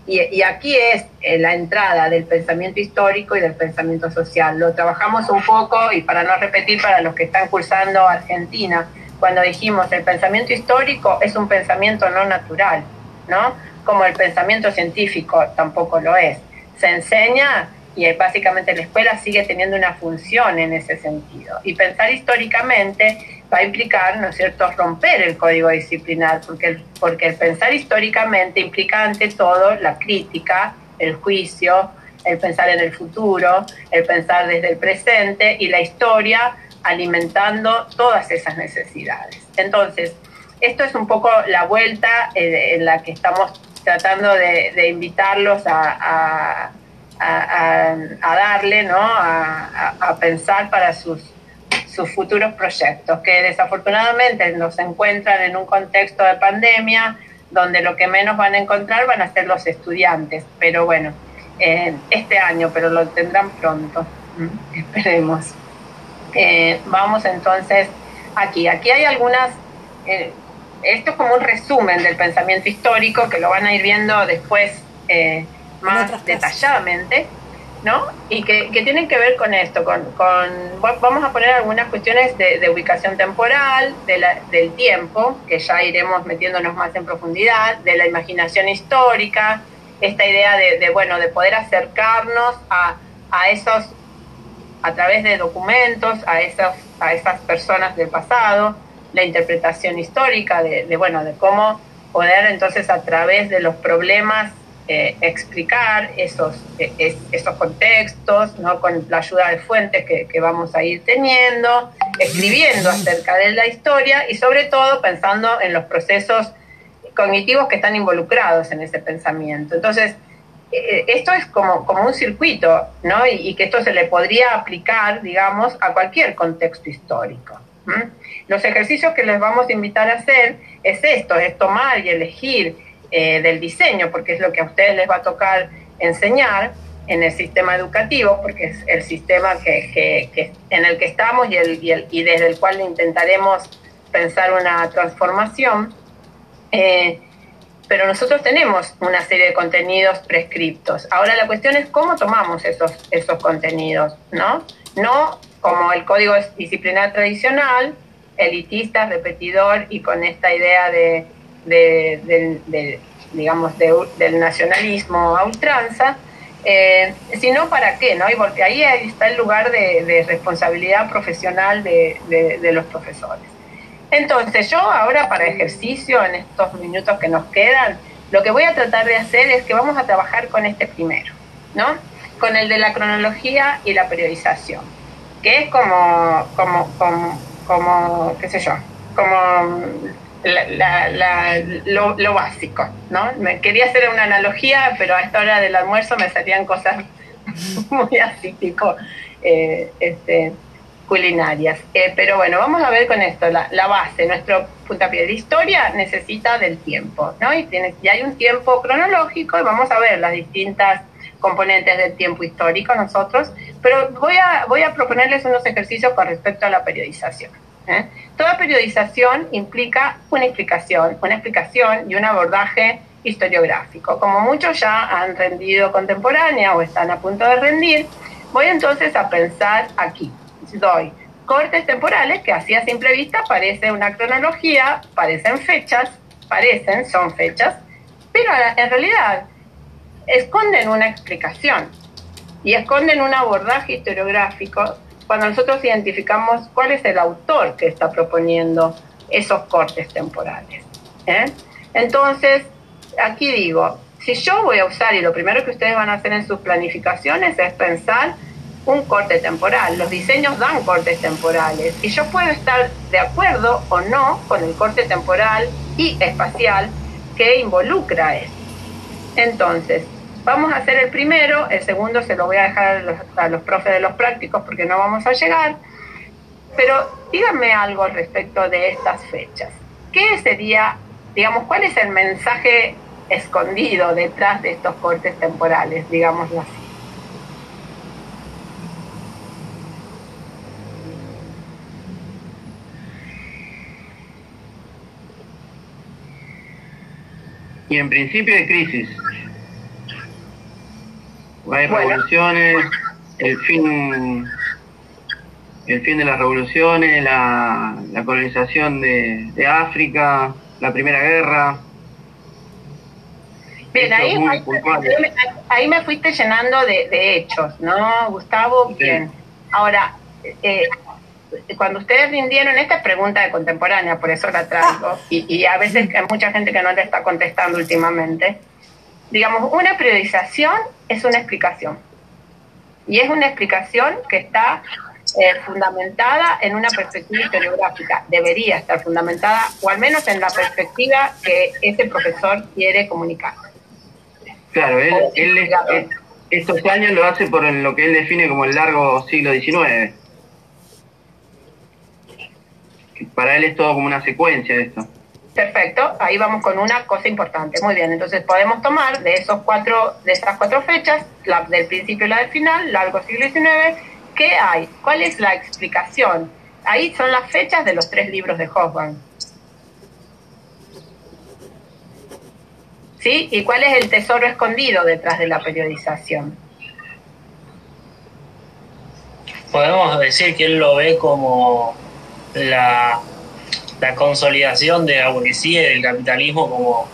Y, aquí es eh, la entrada del pensamiento histórico y del pensamiento social. Lo trabajamos un poco y para no repetir para los que están cursando Argentina, cuando dijimos el pensamiento histórico es un pensamiento no natural, ¿no? Como el pensamiento científico tampoco lo es. Se enseña y básicamente la escuela sigue teniendo una función en ese sentido. Y pensar históricamente va a implicar, ¿no es cierto?, romper el código disciplinar, porque el, porque el pensar históricamente implica ante todo la crítica, el juicio, el pensar en el futuro, el pensar desde el presente y la historia alimentando todas esas necesidades. Entonces, esto es un poco la vuelta eh, en la que estamos tratando de, invitarlos a a, darle, ¿no? A, pensar para sus, sus futuros proyectos, que desafortunadamente nos encuentran en un contexto de pandemia donde lo que menos van a encontrar van a ser los estudiantes, pero bueno, eh, este año, pero lo tendrán pronto, esperemos. Eh, vamos entonces aquí, aquí hay algunas, eh, esto es como un resumen del pensamiento histórico que lo van a ir viendo después más detalladamente, ¿no? Y que, tienen que ver con esto, con, vamos a poner algunas cuestiones de, ubicación temporal, del tiempo, que ya iremos metiéndonos más en profundidad, de la imaginación histórica, esta idea de, bueno, de poder acercarnos a, a esos, a través de documentos, a esas, a esas personas del pasado, la interpretación histórica de, de, bueno, de cómo poder entonces a través de los problemas eh, explicar esos, eh, esos contextos, ¿no? con la ayuda de fuentes que, que, vamos a ir teniendo, escribiendo acerca de la historia y sobre todo pensando en los procesos cognitivos que están involucrados en ese pensamiento. Entonces, eh, esto es como, como un circuito, ¿no? Y, que esto se le podría aplicar, digamos, a cualquier contexto histórico. Los ejercicios que les vamos a invitar a hacer es esto, es tomar y elegir eh, del diseño, porque es lo que a ustedes les va a tocar enseñar en el sistema educativo, porque es el sistema que, en el que estamos y, el, y, desde el cual intentaremos pensar una transformación. Eh, pero nosotros tenemos una serie de contenidos prescriptos. Ahora la cuestión es cómo tomamos esos, esos contenidos, ¿no? No como el código disciplinar tradicional, elitista, repetidor y con esta idea de de, digamos, del nacionalismo a ultranza, eh, sino para qué, ¿no? Y porque ahí está el lugar de, responsabilidad profesional de, los profesores. Entonces, yo ahora para ejercicio, en estos minutos que nos quedan, lo que voy a tratar de hacer es que vamos a trabajar con este primero, ¿no? Con el de la cronología y la periodización, que es como, como, como, como qué sé yo, como la, lo, básico, ¿no? Me quería hacer una analogía, pero a esta hora del almuerzo me salían cosas muy así, tipo, eh, este, culinarias. Eh, pero bueno, vamos a ver con esto, la, base, nuestro puntapié de historia necesita del tiempo, ¿no? Y, tiene, y hay un tiempo cronológico y vamos a ver las distintas componentes del tiempo histórico nosotros, pero voy a, voy a proponerles unos ejercicios con respecto a la periodización. ¿Eh? Toda periodización implica una explicación, una explicación y un abordaje historiográfico. Como muchos ya han rendido contemporánea o están a punto de rendir, voy entonces a pensar aquí. Doy cortes temporales que así a simple vista parece una cronología, parecen fechas, parecen, son fechas, pero en realidad esconden una explicación y esconden un abordaje historiográfico cuando nosotros identificamos cuál es el autor que está proponiendo esos cortes temporales. ¿eh? Entonces, aquí digo, si yo voy a usar, y lo primero que ustedes van a hacer en sus planificaciones es pensar un corte temporal. Los diseños dan cortes temporales y yo puedo estar de acuerdo o no con el corte temporal y espacial que involucra esto. Entonces, Vamos a hacer el primero, el segundo se lo voy a dejar a los, profes de los prácticos porque no vamos a llegar. Pero díganme algo respecto de estas fechas. ¿Qué sería, digamos, cuál es el mensaje escondido detrás de estos cortes temporales, digámoslo así? Y en principio de crisis. Hay revoluciones, el fin el fin de las revoluciones, la, colonización de, África, la Primera Guerra. Bien, ahí, me- ahí me fuiste llenando de, de hechos, ¿no, Gustavo? Sí. Bien. Ahora, eh, cuando ustedes rindieron, esta es pregunta de contemporánea, por eso la traigo, y, y a veces hay mucha gente que no le está contestando últimamente. Digamos, una periodización es una explicación. Y es una explicación que está eh, fundamentada en una perspectiva historiográfica. Debería estar fundamentada, o al menos en la perspectiva que ese profesor quiere comunicar. Claro, él, él es- eh, estos años lo hace por lo que él define como el largo siglo XIX. Para él es todo como una secuencia esto. Perfecto, ahí vamos con una cosa importante. Muy bien, entonces podemos tomar de esos cuatro, de esas cuatro fechas, la del principio y la del final, largo siglo XIX, ¿qué hay? ¿Cuál es la explicación? Ahí son las fechas de los tres libros de Hobsbawm. ¿Sí? ¿Y cuál es el tesoro escondido detrás de la periodización? Podemos decir que él lo ve como la, la consolidación de la burguesía y del capitalismo como,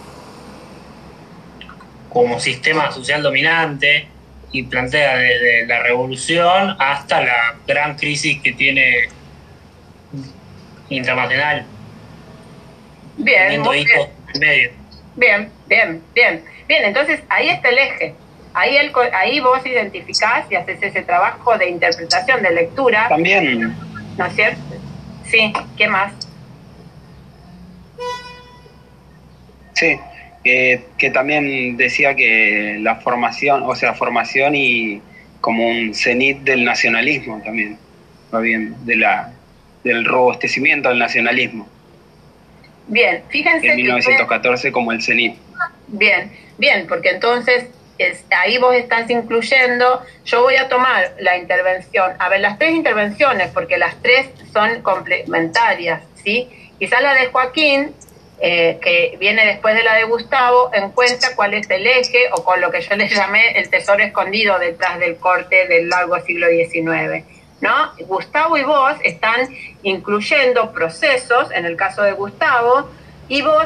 como sistema social dominante y plantea desde la revolución hasta la gran crisis que tiene internacional, Bien, muy bien. hitos en medio. Bien, bien, bien. Bien, entonces ahí está el eje. Ahí, el, co- ahí vos identificás y haces ese trabajo de interpretación, de lectura, También, ¿no es cierto? Sí, ¿qué más? Sí, que, que también decía que la formación, o sea, formación y como un cenit del nacionalismo también, va bien, de la, del robustecimiento del nacionalismo, Bien, fíjense en que 1914 como el cenit. Bien, bien, porque entonces es- ahí vos estás incluyendo, yo voy a tomar la intervención, a ver, las tres intervenciones, porque las tres son complementarias, ¿sí? Quizás la de Joaquín, eh, que viene después de la de Gustavo, encuentra cuál es el eje, o con lo que yo le llamé el tesoro escondido detrás del corte del largo siglo XIX. ¿No? Gustavo y vos están incluyendo procesos, en el caso de Gustavo, y vos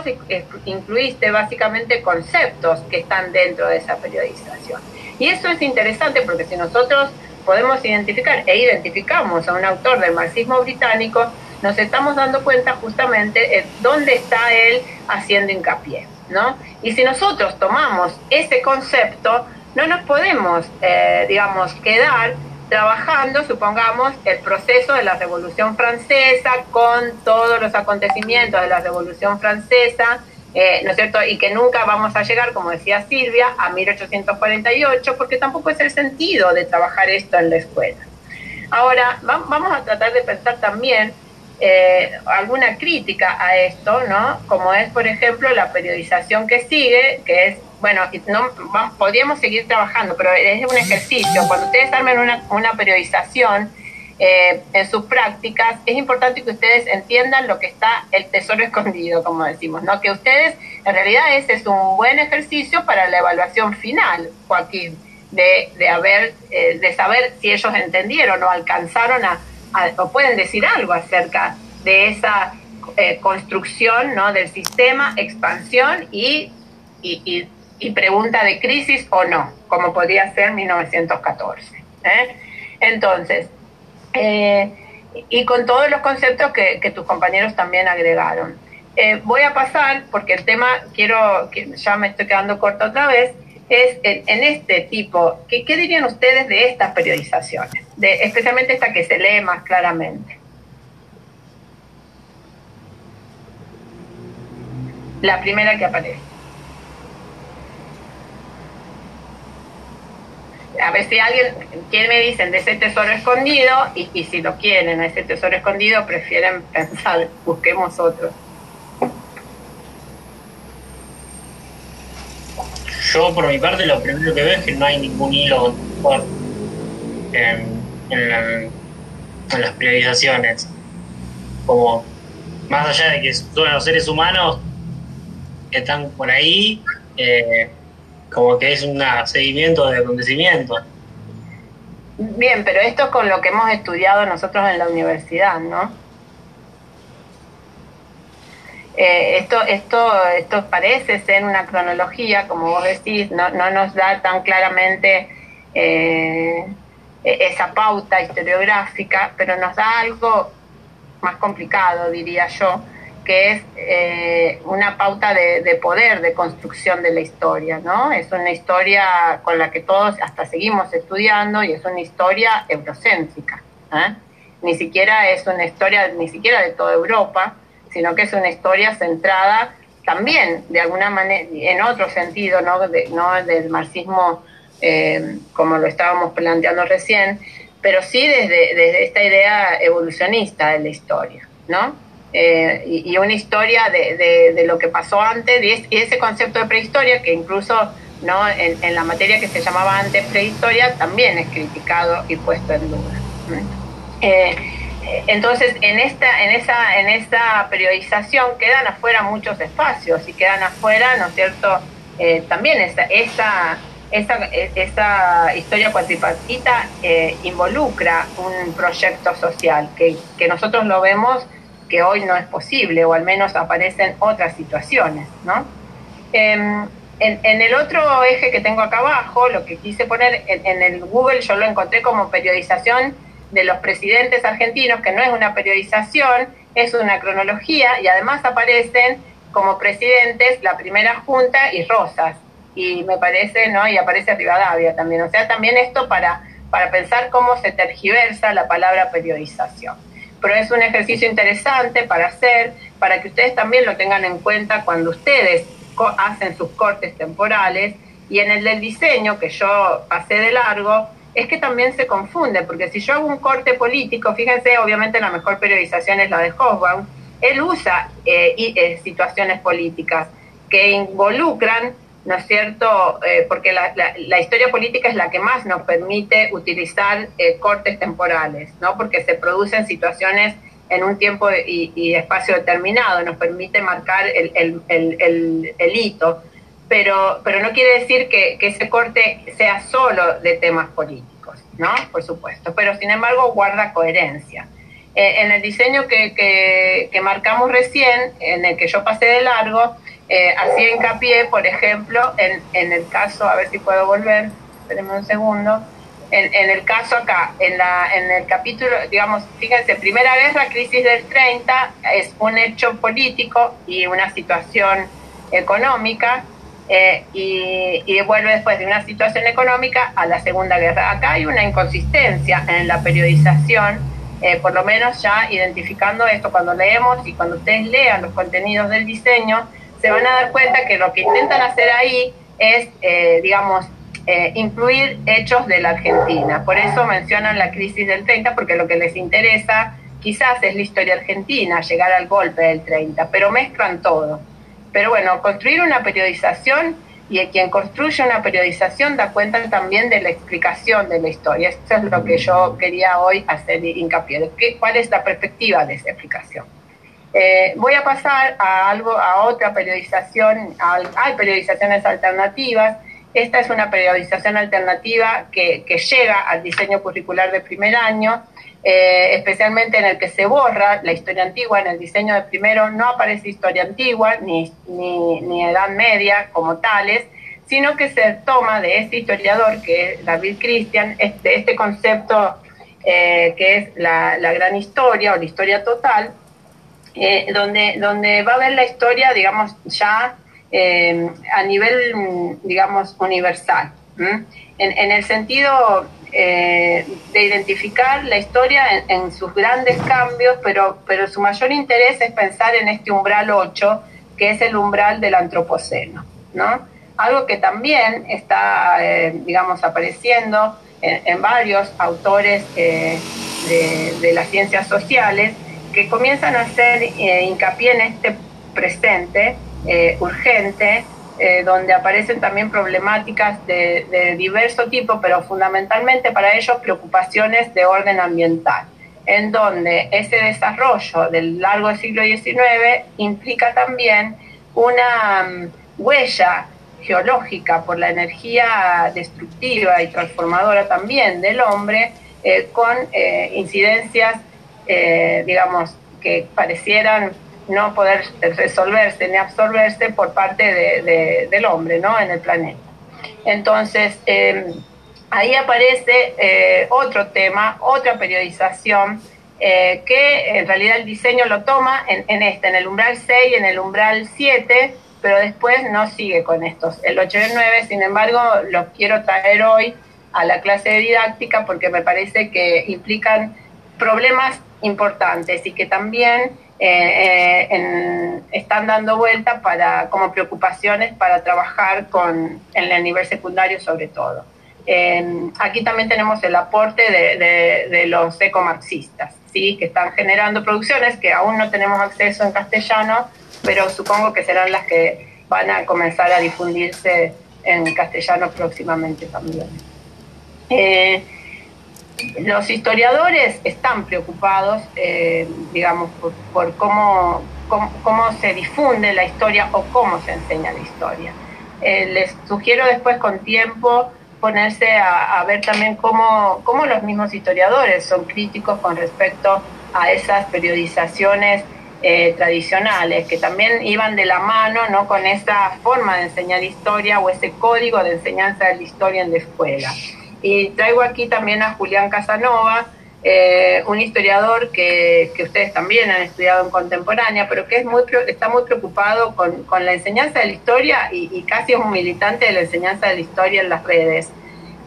incluiste básicamente conceptos que están dentro de esa periodización. Y eso es interesante porque si nosotros podemos identificar e identificamos a un autor del marxismo británico, nos estamos dando cuenta justamente de dónde está él haciendo hincapié. ¿no? Y si nosotros tomamos ese concepto, no nos podemos, eh, digamos, quedar trabajando, supongamos, el proceso de la Revolución Francesa con todos los acontecimientos de la Revolución Francesa, eh, ¿no es cierto? Y que nunca vamos a llegar, como decía Silvia, a 1848, porque tampoco es el sentido de trabajar esto en la escuela. Ahora, va- vamos a tratar de pensar también eh, alguna crítica a esto, ¿no? Como es, por ejemplo, la periodización que sigue, que es, bueno, no, va- podríamos seguir trabajando, pero es un ejercicio. Cuando ustedes armen una, una periodización eh, en sus prácticas, es importante que ustedes entiendan lo que está el tesoro escondido, como decimos, ¿no? Que ustedes, en realidad, ese es un buen ejercicio para la evaluación final, Joaquín, de, de haber, eh, de saber si ellos entendieron o alcanzaron a- o pueden decir algo acerca de esa eh, construcción ¿no? del sistema, expansión y, y, y- pregunta de crisis o no, como podría ser 1914. ¿eh? Entonces, eh, y con todos los conceptos que, tus compañeros también agregaron. Voy a pasar, porque el tema, quiero, ya me estoy quedando corta otra vez, es en, este tipo, ¿qué, ¿qué dirían ustedes de estas periodizaciones? De, especialmente esta que se lee más claramente. La primera que aparece. A ver si alguien, ¿quién me dicen de ese tesoro escondido? Y, si lo quieren, a ese tesoro escondido, prefieren pensar, busquemos otro. Yo, por mi parte, lo primero que veo es que no hay ningún hilo en, en, la- en las priorizaciones. Como, más allá de que son los seres humanos que están por ahí, eh, como que es un seguimiento de acontecimientos. Bien, pero esto es con lo que hemos estudiado nosotros en la universidad, ¿no? Eh, esto, esto, esto parece ser una cronología, como vos decís, no, no nos da tan claramente eh, esa pauta historiográfica, pero nos da algo más complicado, diría yo, que es eh, una pauta de, poder, de construcción de la historia, ¿no? Es una historia con la que todos hasta seguimos estudiando y es una historia eurocéntrica. ¿eh? Ni siquiera es una historia, ni siquiera de toda Europa, sino que es una historia centrada también, de alguna manera, en otro sentido, ¿no? no del marxismo eh, como lo estábamos planteando recién, pero sí desde, desde esta idea evolucionista de la historia, ¿no? Eh, y, una historia de, de, lo que pasó antes y, ese concepto de prehistoria que incluso no en, la materia que se llamaba antes prehistoria también es criticado y puesto en duda. Eh, entonces en esta en esa en esta periodización quedan afuera muchos espacios y quedan afuera, ¿no es cierto? también esta, historia cuatripartita eh, involucra un proyecto social que, nosotros lo vemos que hoy no es posible o al menos aparecen otras situaciones, ¿no? Em, en, el otro eje que tengo acá abajo, lo que quise poner en, el Google, yo lo encontré como periodización de los presidentes argentinos, que no es una periodización, es una cronología y además aparecen como presidentes la primera junta y Rosas y me parece, ¿no? Y aparece Rivadavia también. O sea, también esto para, para pensar cómo se tergiversa la palabra periodización. Pero es un ejercicio interesante para hacer, para que ustedes también lo tengan en cuenta cuando ustedes hacen sus cortes temporales. Y en el del diseño, que yo pasé de largo, es que también se confunde, porque si yo hago un corte político, fíjense, obviamente la mejor periodización es la de Hobsbawm, él usa eh, eh, situaciones políticas que involucran ¿no es cierto? Eh, porque la, la, historia política es la que más nos permite utilizar eh, cortes temporales, ¿no? Porque se producen situaciones en un tiempo y, espacio determinado, nos permite marcar el, el, el, el, hito, pero, pero no quiere decir que, que, ese corte sea solo de temas políticos, ¿no? Por supuesto, pero sin embargo guarda coherencia. Eh, en el diseño que, que, que marcamos recién, en el que yo pasé de largo, eh, hacía hincapié, por ejemplo, en, en, el caso, a ver si puedo volver, espérenme un segundo, en, en, el caso acá, en, la, en el capítulo, digamos, fíjense, Primera Guerra, crisis del 30, es un hecho político y una situación económica, eh, y, y, vuelve después de una situación económica a la Segunda Guerra. Acá hay una inconsistencia en la periodización, eh, por lo menos ya identificando esto cuando leemos y cuando ustedes lean los contenidos del diseño, se van a dar cuenta que lo que intentan hacer ahí es, eh, digamos, eh, incluir hechos de la Argentina. Por eso mencionan la crisis del 30, porque lo que les interesa quizás es la historia argentina, llegar al golpe del 30, pero mezclan todo. Pero bueno, construir una periodización y quien construye una periodización da cuenta también de la explicación de la historia. Eso es lo que yo quería hoy hacer hincapié. ¿Cuál es la perspectiva de esa explicación? Eh, voy a pasar a algo, a otra periodización. hay periodizaciones alternativas. Esta es una periodización alternativa que, llega al diseño curricular de primer año, eh, especialmente en el que se borra la historia antigua. En el diseño de primero no aparece historia antigua ni, ni, edad media como tales, sino que se toma de este historiador, que es David Christian, este, este concepto eh, que es la, la gran historia o la historia total, eh, donde, donde va a ver la historia, digamos, ya eh, a nivel, digamos, universal, en, en, el sentido eh, de identificar la historia en, sus grandes cambios, pero, pero su mayor interés es pensar en este umbral 8, que es el umbral del antropoceno, ¿no? Algo que también está, digamos, apareciendo en, varios autores de, de las ciencias sociales, que comienzan a hacer eh, hincapié en este presente eh, urgente, eh, donde aparecen también problemáticas de, de, diverso tipo, pero fundamentalmente para ellos preocupaciones de orden ambiental, en donde ese desarrollo del largo siglo XIX implica también una mm, huella geológica por la energía destructiva y transformadora también del hombre, con incidencias eh, digamos, que parecieran no poder resolverse ni absorberse por parte del hombre ¿no? en el planeta. Entonces, em, ahí aparece eh, otro tema, otra periodización, eh, que en realidad el diseño lo toma en, en, este, en el umbral 6, en el umbral 7, pero después no sigue con estos. El 8 y el 9, sin embargo, los quiero traer hoy a la clase de didáctica porque me parece que implican problemas importantes y que también eh, eh, están dando vuelta para, como preocupaciones para trabajar con, en el nivel secundario sobre todo. aquí también tenemos el aporte de, de, los ecomarxistas, ¿sí? que están generando producciones que aún no tenemos acceso en castellano, pero supongo que serán las que van a comenzar a difundirse en castellano próximamente también. Eh, los historiadores están preocupados, eh, digamos, por, cómo, cómo, se difunde la historia o cómo se enseña la historia. Eh, les sugiero después con tiempo ponerse a, ver también cómo, cómo, los mismos historiadores son críticos con respecto a esas periodizaciones eh, tradicionales, que también iban de la mano ¿no? con esa forma de enseñar historia o ese código de enseñanza de la historia en la escuela. Y traigo aquí también a Julián Casanova, eh, un historiador que, que, ustedes también han estudiado en contemporánea, pero que es muy, está muy preocupado con, con la enseñanza de la historia y, casi es un militante de la enseñanza de la historia en las redes.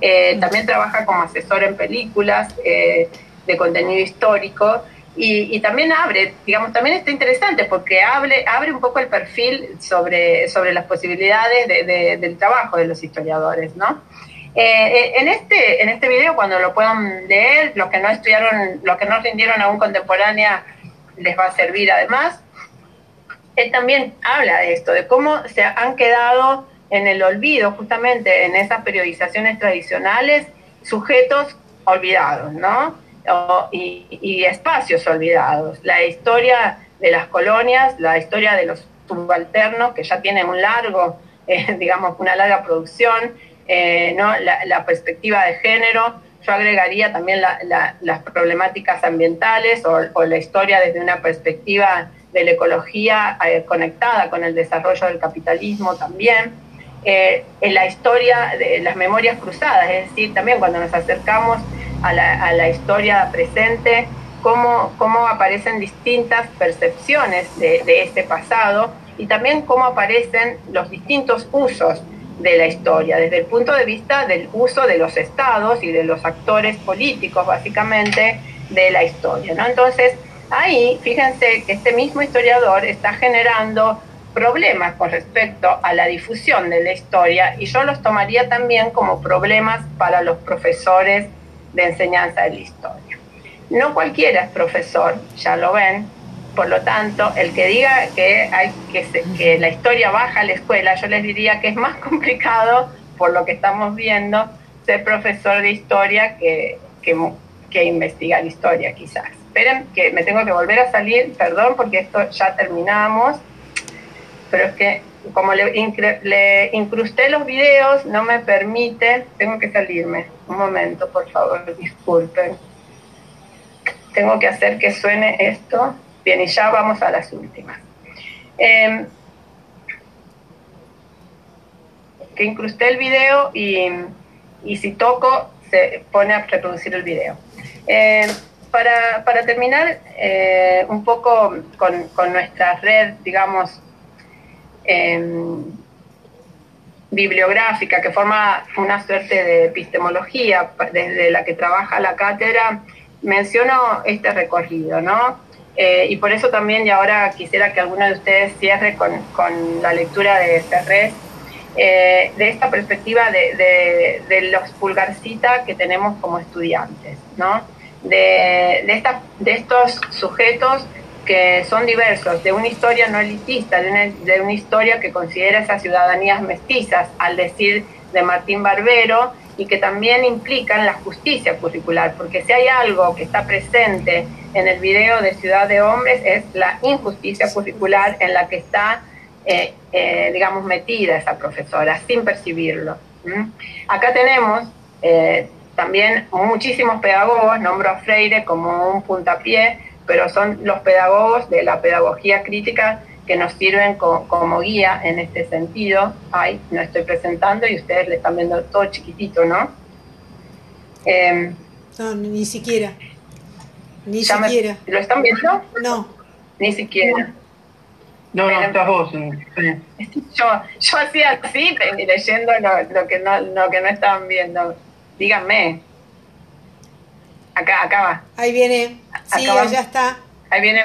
Eh, también trabaja como asesor en películas eh, de contenido histórico y, y, también abre, digamos, también está interesante porque abre, abre un poco el perfil sobre, sobre las posibilidades de, del trabajo de los historiadores, ¿no? Eh, eh, en, este, en este video, cuando lo puedan leer, los que no estudiaron, los que no rindieron aún contemporánea, les va a servir además. Él también habla de esto, de cómo se han quedado en el olvido, justamente en esas periodizaciones tradicionales, sujetos olvidados, ¿no? y, espacios olvidados. La historia de las colonias, la historia de los subalternos, que ya tienen un largo, eh, digamos, una larga producción, eh, ¿no? La, perspectiva de género, yo agregaría también las problemáticas ambientales o, la historia desde una perspectiva de la ecología eh, conectada con el desarrollo del capitalismo también. Eh, en la historia de las memorias cruzadas, es decir, también cuando nos acercamos a la, historia presente, cómo, cómo, aparecen distintas percepciones de, de este pasado y también cómo aparecen los distintos usos de la historia, desde el punto de vista del uso de los estados y de los actores políticos, básicamente, de la historia. ¿no? Entonces, ahí, fíjense que este mismo historiador está generando problemas con respecto a la difusión de la historia y yo los tomaría también como problemas para los profesores de enseñanza de la historia. No cualquiera es profesor, ya lo ven, por lo tanto, el que diga que, hay, que, que la historia baja a la escuela, yo les diría que es más complicado, por lo que estamos viendo, ser profesor de historia que, que, investigar historia, quizás. Esperen, que me tengo que volver a salir, perdón, porque esto ya terminamos, pero es que como le, le incrusté los videos, no me permite, tengo que salirme. Un momento, por favor, disculpen. Tengo que hacer que suene esto. Bien, y ya vamos a las últimas. Em, que incrusté el video y, si toco se pone a reproducir el video. Em, para, terminar eh, un poco con, nuestra red, digamos, em, bibliográfica, que forma una suerte de epistemología desde la que trabaja la cátedra, menciono este recorrido, ¿no? Eh, y por eso también, y ahora quisiera que alguno de ustedes cierre con, con la lectura de Ferrer, eh, de esta perspectiva de, de, los pulgarcita que tenemos como estudiantes, ¿no? de, de, de estos sujetos que son diversos, de una historia no elitista, de una, de una historia que considera esas ciudadanías mestizas, al decir de Martín Barbero, y que también implican la justicia curricular, porque si hay algo que está presente en el video de Ciudad de Hombres es la injusticia curricular en la que está, eh, eh, digamos, metida esa profesora, sin percibirlo. Acá tenemos eh, también muchísimos pedagogos, nombro a Freire como un puntapié, pero son los pedagogos de la pedagogía crítica que nos sirven co- como guía en este sentido. Ay, no estoy presentando y ustedes le están viendo todo chiquitito, ¿no? Em, No, ni siquiera. Ni ya me- siquiera. ¿Lo están viendo? No. Ni siquiera. No, no, Pero- estás vos. eh, sí. Yo, yo hacía así, pe- leyendo lo, lo que no, lo que no estaban viendo. Díganme. Acá, acá va. Ahí viene. Sí, Acá va. allá está. Ahí viene.